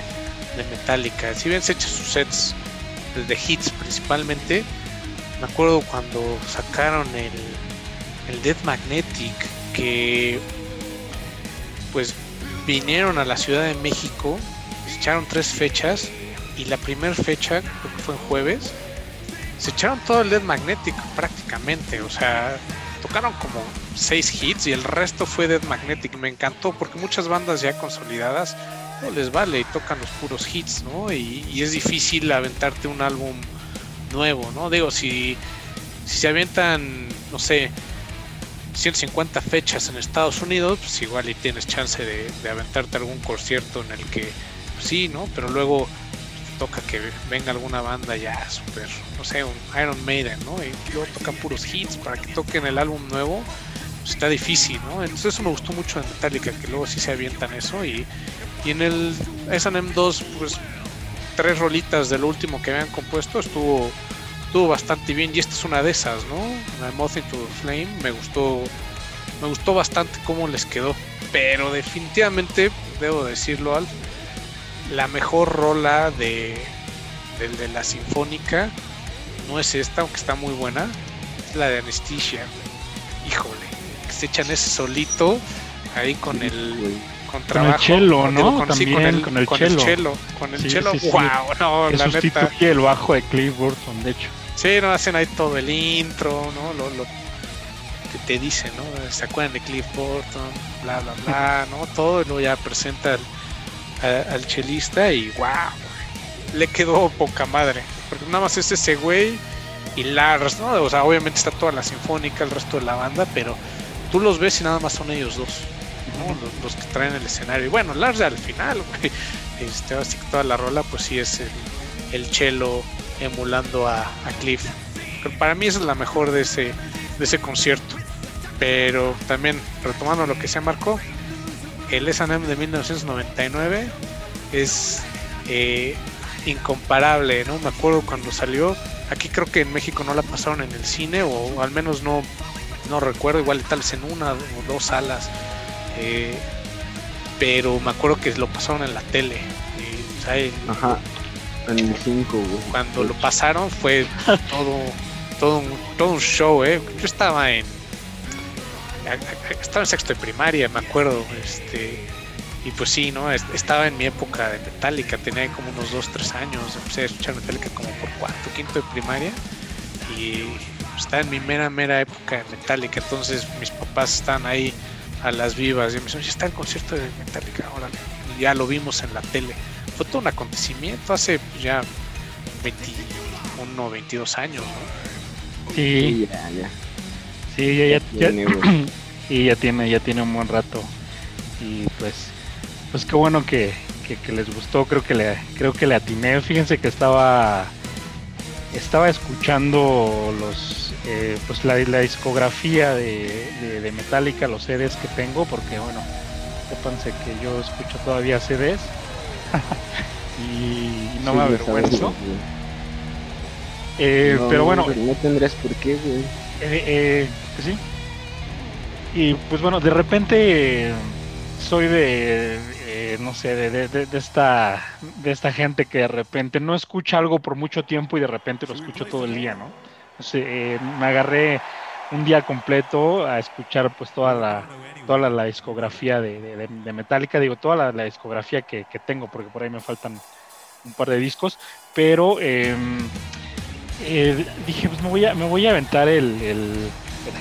Metallica. Si bien se echa sus sets de hits principalmente, me acuerdo cuando sacaron el, el Death Magnetic, que pues vinieron a la Ciudad de México, se echaron tres fechas y la primera fecha, creo que fue en jueves, se echaron todo el Death Magnetic prácticamente, o sea, tocaron como seis hits y el resto fue Death Magnetic. Me encantó porque muchas bandas ya consolidadas no les vale y tocan los puros hits, ¿no? Y, es difícil aventarte un álbum nuevo, ¿no? Digo, si, si se avientan, no sé, 150 fechas en Estados Unidos, pues igual y tienes chance de, de aventarte algún concierto en el que, pues sí, ¿no? Pero luego toca que venga alguna banda ya super, no sé, un Iron Maiden, ¿no? Y luego tocan puros hits para que toquen el álbum nuevo, pues está difícil, ¿no? Entonces eso me gustó mucho en Metallica, que luego sí se avientan eso y, en el SM 2, pues tres rolitas del último que habían compuesto estuvo estuvo bastante bien y esta es una de esas, ¿no? La Moth into Flame me gustó me gustó bastante cómo les quedó, pero definitivamente debo decirlo al la mejor rola de del de la sinfónica no es esta, aunque está muy buena, es la de Anesthesia. Híjole, que se echan ese solito ahí con el con trabajo. Con el chelo, ¿no? Con, sí, con, el, con, el, con chelo. el chelo. Con el Sí, chelo, sí, sí. wow, no, que la neta. sustituye el bajo de Cliff Burton, de hecho. Sí, no hacen ahí todo el intro, ¿no? Lo, lo que te dice, ¿no? ¿Se acuerdan de Cliff Burton? Bla, bla, bla, ¿no? Todo y luego ya presenta al, a- al chelista y wow, le quedó poca madre. Porque nada más es ese güey y Lars, ¿no? O sea, obviamente está toda la sinfónica, el resto de la banda, pero tú los ves y nada más son ellos dos, ¿no? Los, los que traen el escenario. Y bueno, Lars al final, güey. Este, así que toda la rola, pues sí es el, el chelo emulando a, a Cliff. Pero para mí esa es la mejor de ese, de ese concierto. Pero también, retomando lo que se marcó, el S&M de 1999 es eh, incomparable, ¿no? Me acuerdo cuando salió, aquí creo que en México no la pasaron en el cine, o al menos no, no recuerdo, igual tal vez en una o dos salas. eh, pero me acuerdo que lo pasaron en la tele. eh, o sea, en- Ajá. En el 5, güey. cuando lo pasaron fue todo todo un, todo un show eh yo estaba en estaba en sexto de primaria me acuerdo este y pues sí no Es- estaba en mi época de Metallica tenía como unos 2 3 años empecé a escuchar Metallica como por cuarto quinto de primaria y estaba en mi mera mera época de Metallica entonces mis papás están ahí a las vivas y me dicen "Oye, está el concierto de Metallica órale". Y ya lo vimos en la tele fue todo un acontecimiento hace pues, ya 21, 22 años, ¿no? Sí, Sí, ya, ya. Sí, ya, ya, ya- y ya tiene, ya tiene un buen rato. Y pues, pues qué bueno que, que, que les gustó, creo que le, creo que le atiné. Fíjense que estaba, estaba escuchando los, eh, pues la, la discografía de, de, de Metallica, los CDs que tengo, porque bueno, sépanse que yo escucho todavía CDs. y no me avergüenzo. Eh, No, pero bueno, No tendrías por qué, güey. Eh, pues sí. Y pues bueno, de repente soy de, eh, no sé, de, de, de, esta, de esta gente que de repente no escucha algo por mucho tiempo y de repente lo escucho todo el día, ¿no? eh, me agarré un día completo a escuchar pues toda la, toda la, discografía de, de, Metallica, digo, toda la, discografía que, que, tengo, porque por ahí me faltan un par de discos, pero em, eh, dije, pues me voy a, me voy a aventar el, el,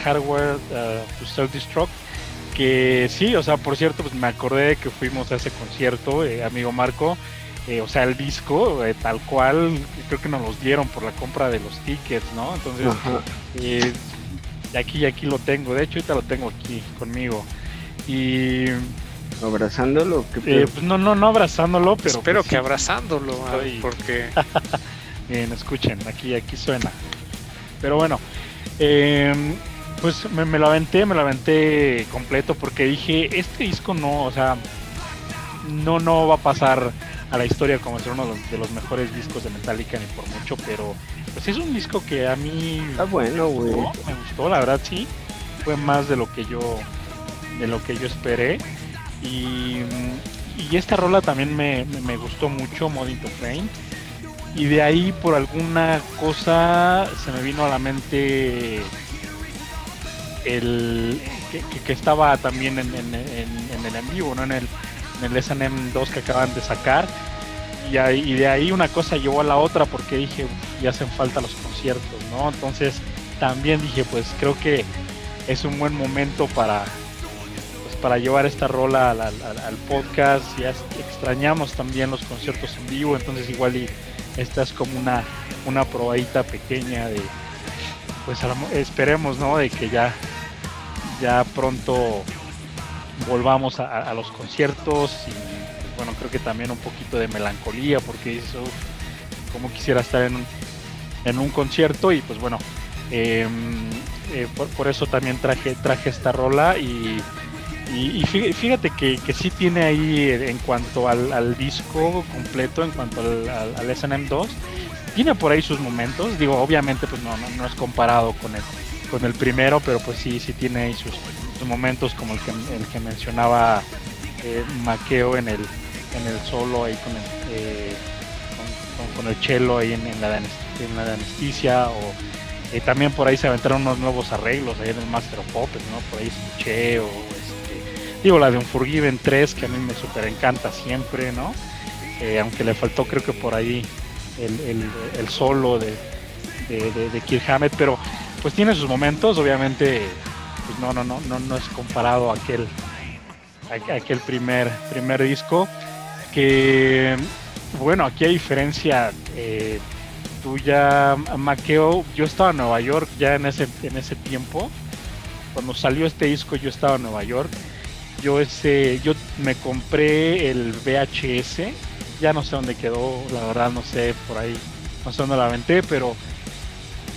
hardware uh, to self-destruct, que sí, o sea, por cierto, pues me acordé que fuimos a ese concierto, eh, amigo Marco, eh, o sea, el disco, eh, tal cual, creo que nos los dieron por la compra de los tickets, ¿no? Entonces, eh, aquí aquí lo tengo, de hecho ahorita lo tengo aquí conmigo. Y... ¿Abrazándolo? pues no, no, no abrazándolo, pero... Espero pues que abrazándolo, porque... Bien, escuchen, aquí, aquí suena. Pero bueno, em, pues me, me, lo aventé, me lo aventé completo porque dije, este disco no, o sea, no, no va a pasar a la historia como ser uno de los mejores discos de Metallica ni por mucho, pero pues es un disco que a mí Está bueno, güey. Me gustó, la verdad sí. Fue más de lo que yo de lo que yo esperé y, y esta rola también me, me, gustó mucho, Mod to Frame. Y de ahí por alguna cosa se me vino a la mente el que, estaba también en, en, el en vivo, ¿no? En el en el SNM 2 que acaban de sacar. Y, y, de ahí una cosa llevó a la otra porque dije, ya hacen falta los conciertos, ¿no? Entonces también dije, pues creo que es un buen momento para, pues, para llevar esta rola al, al, podcast. Ya extrañamos también los conciertos en vivo, entonces igual y esta es como una, una probadita pequeña de, pues esperemos, ¿no? De que ya, ya pronto volvamos a, los conciertos y bueno, creo que también un poquito de melancolía porque eso, como quisiera estar en un, en un concierto y pues bueno, em, eh, por, eso también traje, traje esta rola y, y, fíjate que, que, sí tiene ahí en cuanto al, disco completo, en cuanto al, al, SNM2, tiene por ahí sus momentos, digo, obviamente pues no, es comparado con el, con el primero, pero pues sí, sí tiene ahí sus, momentos como el que, el que mencionaba eh, Maqueo en el, en el solo ahí con el, eh, con, el cello ahí en, la, en la anestesia o eh, también por ahí se aventaron unos nuevos arreglos ahí en el Master of Puppets, ¿no? Por ahí escuché o este, digo la de un Forgiven 3 que a mí me super encanta siempre, ¿no? aunque le faltó creo que por ahí el, el, el solo de, de, de, de Kirk Hammett, pero pues tiene sus momentos, obviamente pues no, no, no, no, no es comparado a aquel, a, aquel primer, primer disco. Que bueno, aquí hay diferencia eh, tuya, Maqueo. Yo estaba en Nueva York ya en ese, en ese tiempo. Cuando salió este disco yo estaba en Nueva York. Yo ese, yo me compré el VHS. Ya no sé dónde quedó, la verdad no sé por ahí, no sé dónde la aventé, pero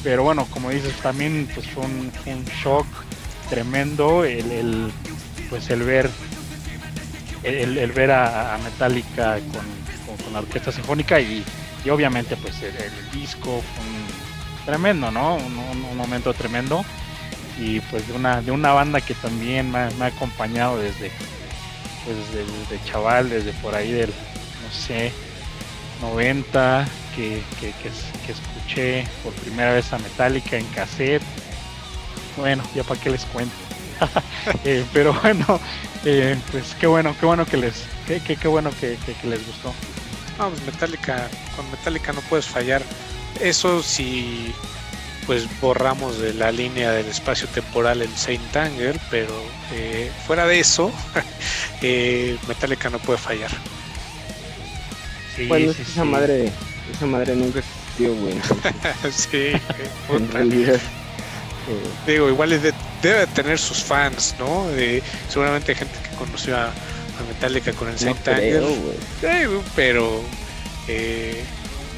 pero bueno, como dices, también pues fue un, un shock tremendo el, pues el ver el, ver a, Metallica con, con, la orquesta sinfónica y, y obviamente pues el, disco fue tremendo, ¿no? Un, momento tremendo y pues de una, de una banda que también me, ha acompañado desde, pues desde, chaval, desde por ahí del, no sé, 90, que, que, que escuché por primera vez a Metallica en cassette bueno, ya para qué les cuento. Eh, pero bueno, eh, pues qué bueno, qué bueno que les, qué, qué, bueno que, les gustó. Vamos, pues Metallica, con Metallica no puedes fallar. Eso si pues borramos de la línea del espacio temporal el Saint Anger, pero eh, fuera de eso, Metallica no puede fallar. Sí, bueno, esa madre, esa madre nunca güey. sí, en realidad. Digo, igual debe tener sus fans, ¿no? seguramente hay gente que conoció a, Metallica con el Saint Anger. pero eh,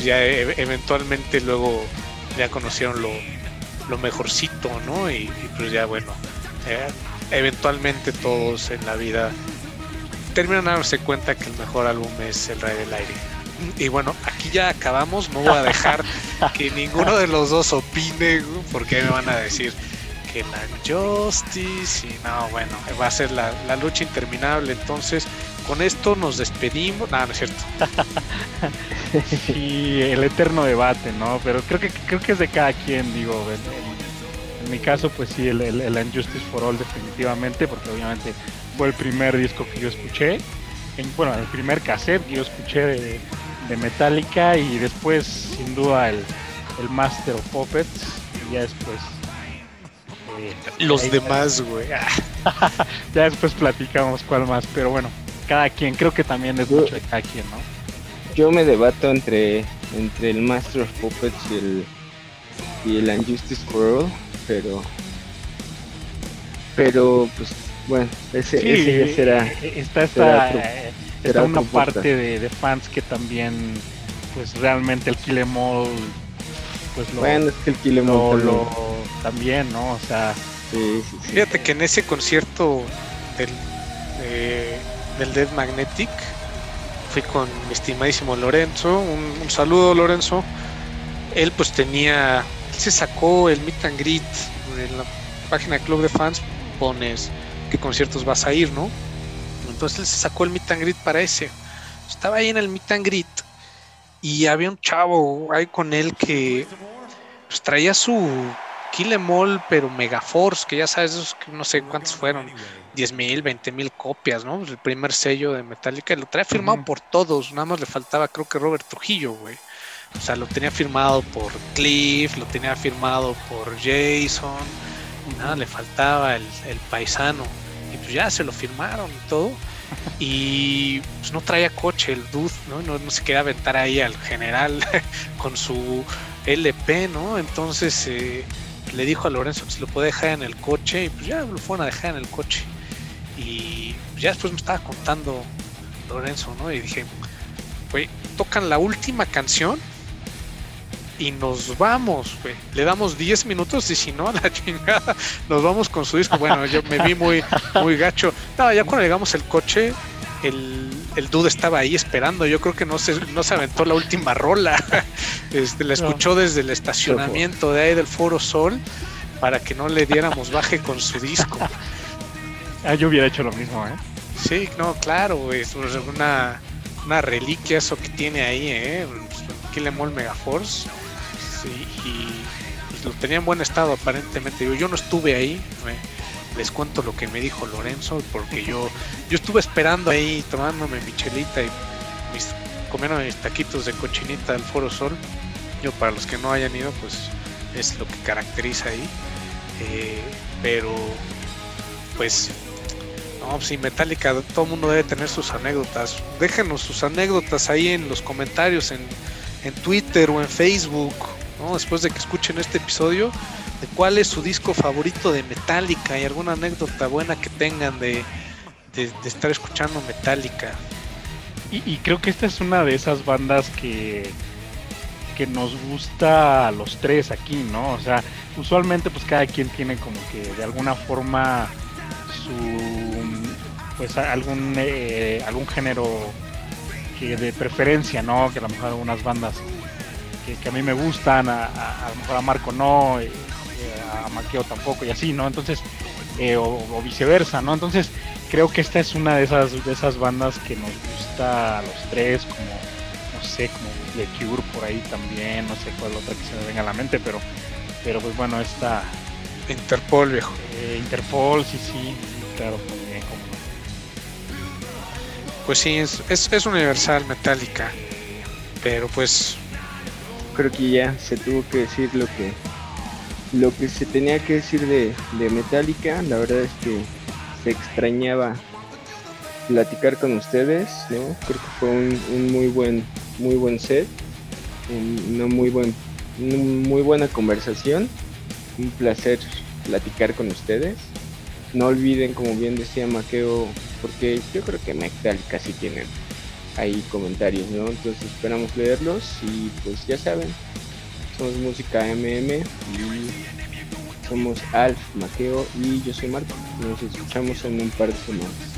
ya e, eventualmente luego ya conocieron lo, lo mejorcito, ¿no? Y, pues ya bueno, eventualmente todos en la vida terminan dándose cuenta que el mejor álbum es El Rey del Aire. Y bueno, aquí ya acabamos, no voy a dejar que ninguno de los dos opine, porque me van a decir que la Justice y no, bueno, va a ser la, lucha interminable. Entonces, con esto nos despedimos. No, no es cierto. sí, el eterno debate, ¿no? Pero creo que creo que es de cada quien, digo. En, mi caso, pues sí, el, el, Unjustice for All definitivamente, porque obviamente fue el primer disco que yo escuché. bueno, el primer cassette que yo escuché de, de Metallica y después, sin duda, el, el Master of Puppets. Y ya después los demás, güey. ya después platicamos cuál más, pero bueno, cada quien, creo que también es mucho de cada quien, ¿no? Yo me debato entre, entre el Master of Puppets y el, y el Unjustice for pero pero pues bueno, ese, ese ya será. Eh, está esta, está una parte de, fans que también, pues realmente el Kill Em All, pues lo, bueno, es que el Kill Em All también, ¿no? O sea, fíjate que en ese concierto del, del Dead Magnetic fui con mi estimadísimo Lorenzo, un, saludo Lorenzo. Él pues tenía, él se sacó el meet and greet en la página Club de Fans, pones qué conciertos vas a ir, ¿no? Entonces él se sacó el meet and greet para ese. Estaba ahí en el meet and greet y había un chavo ahí con él que pues, traía su Kill pero Megaforce, que ya sabes, esos que no sé cuántos fueron, 10 mil, 20 mil copias, ¿no? El primer sello de Metallica, lo traía firmado por todos, nada más le faltaba, creo que Robert Trujillo, güey. O sea, lo tenía firmado por Cliff, lo tenía firmado por Jason, nada, le faltaba el, paisano. Y pues ya se lo firmaron y todo. Y pues no traía coche el dude, ¿no? No, no se quería aventar ahí al general con su LP, ¿no? Entonces, eh, le dijo a Lorenzo que se lo puede dejar en el coche y pues ya lo fueron a dejar en el coche. Y ya después me estaba contando Lorenzo, ¿no? Y dije, güey, tocan la última canción y nos vamos, güey. Le damos 10 minutos y si no, a la chingada, nos vamos con su disco. Bueno, yo me vi muy, muy gacho. No, ya cuando llegamos el coche, el, el dude estaba ahí esperando. Yo creo que no se, no se aventó la última rola. Este, la escuchó desde el estacionamiento de ahí del Foro Sol para que no le diéramos baje con su disco. Ah, yo hubiera hecho lo mismo, ¿eh? Sí, no, claro, es una, una reliquia eso que tiene ahí, ¿eh? Kill Em All Megaforce. Sí, y, lo tenía en buen estado aparentemente. Yo, yo no estuve ahí. ¿eh? les cuento lo que me dijo Lorenzo, porque yo, yo estuve esperando ahí tomándome mi chelita y mis, comiendo mis taquitos de cochinita al Foro Sol. Yo, para los que no hayan ido, pues es lo que caracteriza ahí. Eh, pero, pues, no, pues Metallica, todo el mundo debe tener sus anécdotas. Déjenos sus anécdotas ahí en los comentarios, en, en Twitter o en Facebook, después de que escuchen este episodio de cuál es su disco favorito de Metallica y alguna anécdota buena que tengan de, estar escuchando Metallica. Y, creo que esta es una de esas bandas que, que nos gusta a los tres aquí, ¿no? O sea, usualmente pues cada quien tiene como que de alguna forma su pues algún eh, algún género que de preferencia, ¿no? Que a lo mejor algunas bandas que, a mí me gustan, a, a, lo mejor a Marco no, eh, a Maqueo tampoco y así, ¿no? Entonces, eh, o, viceversa, ¿no? Entonces, creo que esta es una de esas, de esas bandas que nos gusta a los tres, como, no sé, como The Cure por ahí también, no sé cuál otra que se me venga a la mente, pero, pero pues bueno, esta... Interpol, viejo. Eh, Interpol, sí, sí, claro, también, como Pues sí, es, es, es universal, metálica, pero pues... Creo que ya se tuvo que decir lo que lo que se tenía que decir de, de Metallica, la verdad es que se extrañaba platicar con ustedes, ¿no? Creo que fue un, muy buen, muy buen set, una muy buen, muy buena conversación, un placer platicar con ustedes. No olviden, como bien decía Maqueo, porque yo creo que Metallica sí tiene ahí comentarios, ¿no? Entonces esperamos leerlos y pues ya saben, somos Música MM y somos Alf, Maqueo y yo soy Marco. Nos escuchamos en un par de semanas.